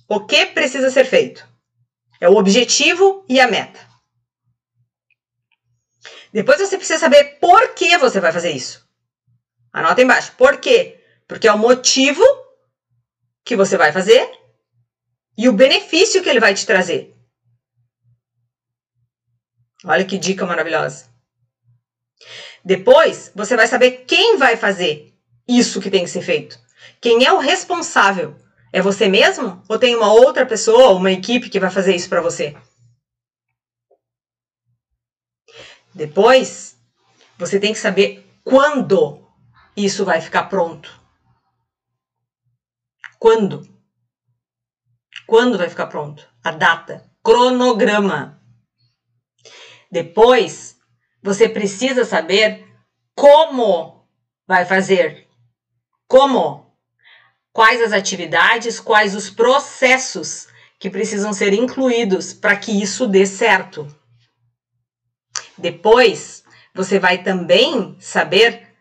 Speaker 1: O que precisa ser feito? É o objetivo e a meta. Depois você precisa saber por que você vai fazer isso. Anota embaixo. Por quê? Porque é o motivo que você vai fazer e o benefício que ele vai te trazer. Olha que dica maravilhosa. Depois, você vai saber quem vai fazer isso que tem que ser feito. Quem é o responsável? É você mesmo? Ou tem uma outra pessoa, uma equipe que vai fazer isso para você? Depois, você tem que saber quando isso vai ficar pronto. Quando? Quando vai ficar pronto? A data, cronograma. Depois, você precisa saber como vai fazer. Como? Quais as atividades, quais os processos que precisam ser incluídos para que isso dê certo. Depois, você vai também saber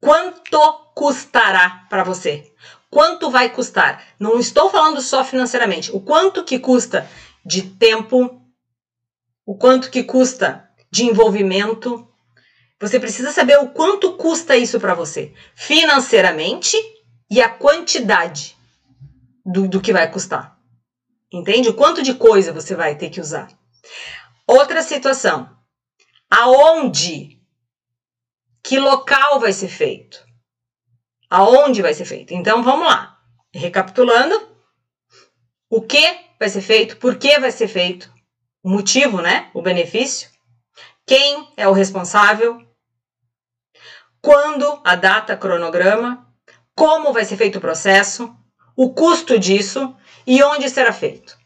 Speaker 1: quanto custará para você. Quanto vai custar? Não estou falando só financeiramente. O quanto que custa de tempo, o quanto que custa de envolvimento, Você precisa saber o quanto custa isso para você, financeiramente e a quantidade do, do que vai custar. Entende? O quanto de coisa você vai ter que usar. Outra situação. Aonde? Que local vai ser feito? Aonde vai ser feito? Então vamos lá. Recapitulando. O que vai ser feito? Por que vai ser feito? O motivo, né? O benefício. Quem é o responsável? quando, a data, cronograma, como vai ser feito o processo, o custo disso e onde será feito.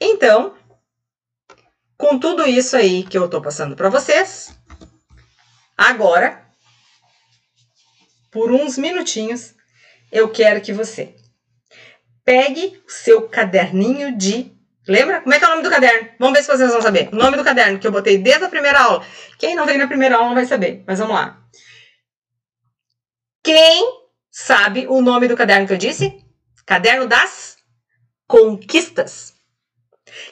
Speaker 1: Então, com tudo isso aí que eu estou passando para vocês, agora, por uns minutinhos, eu quero que você pegue o seu caderninho de Lembra? Como é que é o nome do caderno? Vamos ver se vocês vão saber. O nome do caderno que eu botei desde a primeira aula. Quem não veio na primeira aula não vai saber, mas vamos lá. Quem sabe o nome do caderno que eu disse? Caderno das Conquistas.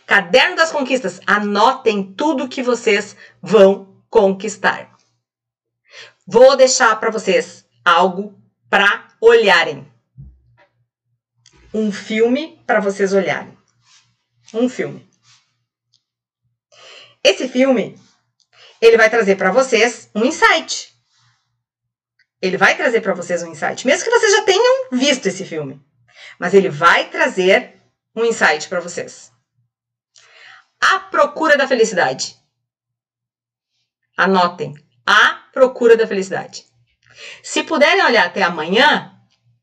Speaker 1: Caderno das Conquistas. Anotem tudo que vocês vão conquistar. Vou deixar para vocês algo para olharem. Um filme para vocês olharem um filme. Esse filme, ele vai trazer para vocês um insight. Ele vai trazer para vocês um insight, mesmo que vocês já tenham visto esse filme. Mas ele vai trazer um insight para vocês. A procura da felicidade. Anotem. A procura da felicidade. Se puderem olhar até amanhã,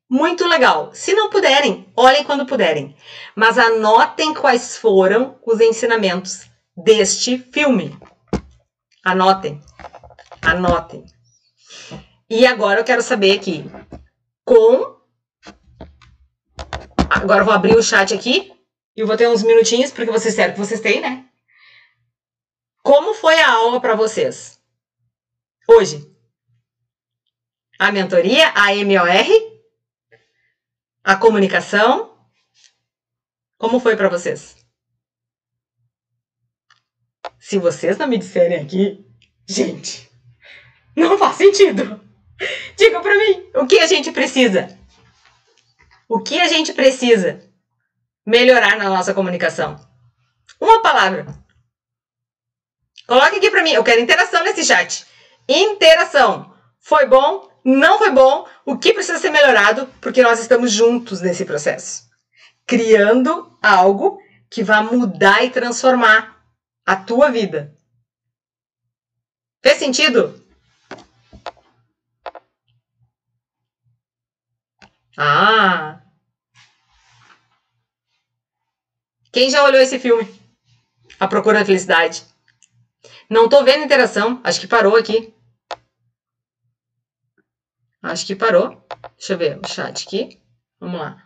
Speaker 1: muito legal. Se não puderem, olhem quando puderem. Mas anotem quais foram os ensinamentos deste filme. Anotem. Anotem. E agora eu quero saber aqui com Agora eu vou abrir o chat aqui e vou ter uns minutinhos porque vocês querem que vocês têm, né? Como foi a aula para vocês? Hoje. A mentoria, a MOR, a comunicação. Como foi para vocês? Se vocês não me disserem aqui, gente, não faz sentido. Diga para mim, o que a gente precisa? O que a gente precisa melhorar na nossa comunicação? Uma palavra. Coloque aqui para mim, eu quero interação nesse chat. Interação. Foi bom? Não foi bom, o que precisa ser melhorado, porque nós estamos juntos nesse processo, criando algo que vai mudar e transformar a tua vida. Fez sentido? Ah! Quem já olhou esse filme? A Procura da Felicidade. Não tô vendo interação, acho que parou aqui. Acho que parou. Deixa eu ver o chat aqui. Vamos lá.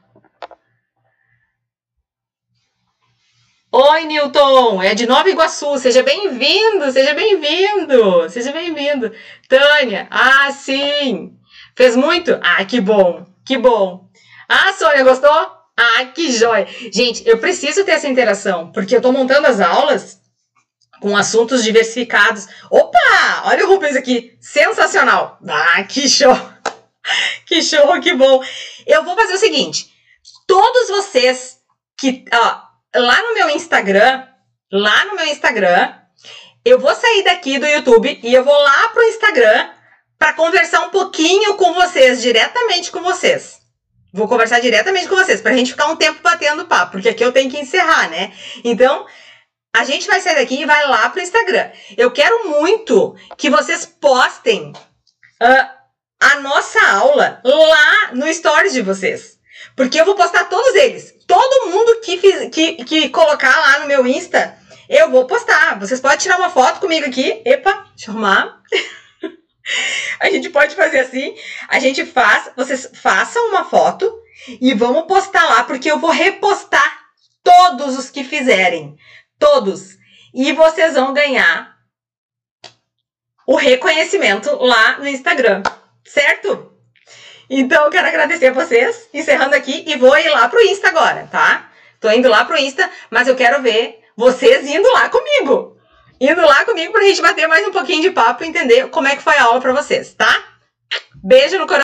Speaker 1: Oi, Newton! É de Nova Iguaçu. Seja bem-vindo, seja bem-vindo, seja bem-vindo. Tânia, ah, sim. Fez muito? Ah, que bom, que bom. Ah, Sônia, gostou? Ah, que jóia. Gente, eu preciso ter essa interação, porque eu tô montando as aulas com assuntos diversificados. Opa! Olha o Rubens aqui. Sensacional. Ah, que show. que show, que bom. Eu vou fazer o seguinte: todos vocês que. Ó, lá no meu Instagram, lá no meu Instagram, eu vou sair daqui do YouTube e eu vou lá pro Instagram para conversar um pouquinho com vocês, diretamente com vocês. Vou conversar diretamente com vocês, pra gente ficar um tempo batendo papo, porque aqui eu tenho que encerrar, né? Então, a gente vai sair daqui e vai lá pro Instagram. Eu quero muito que vocês postem uh, a nossa aula lá no stories de vocês. Porque eu vou postar todos eles. Todo mundo que, fiz, que, que colocar lá no meu Insta, eu vou postar. Vocês podem tirar uma foto comigo aqui. Epa, deixa eu arrumar. a gente pode fazer assim. A gente faz, vocês façam uma foto e vamos postar lá, porque eu vou repostar todos os que fizerem. Todos. E vocês vão ganhar o reconhecimento lá no Instagram certo? Então, eu quero agradecer a vocês, encerrando aqui, e vou ir lá pro Insta agora, tá? Tô indo lá pro Insta, mas eu quero ver vocês indo lá comigo. indo lá comigo pra gente bater mais um pouquinho de papo e entender como é que foi a aula pra vocês, tá? Beijo no coração.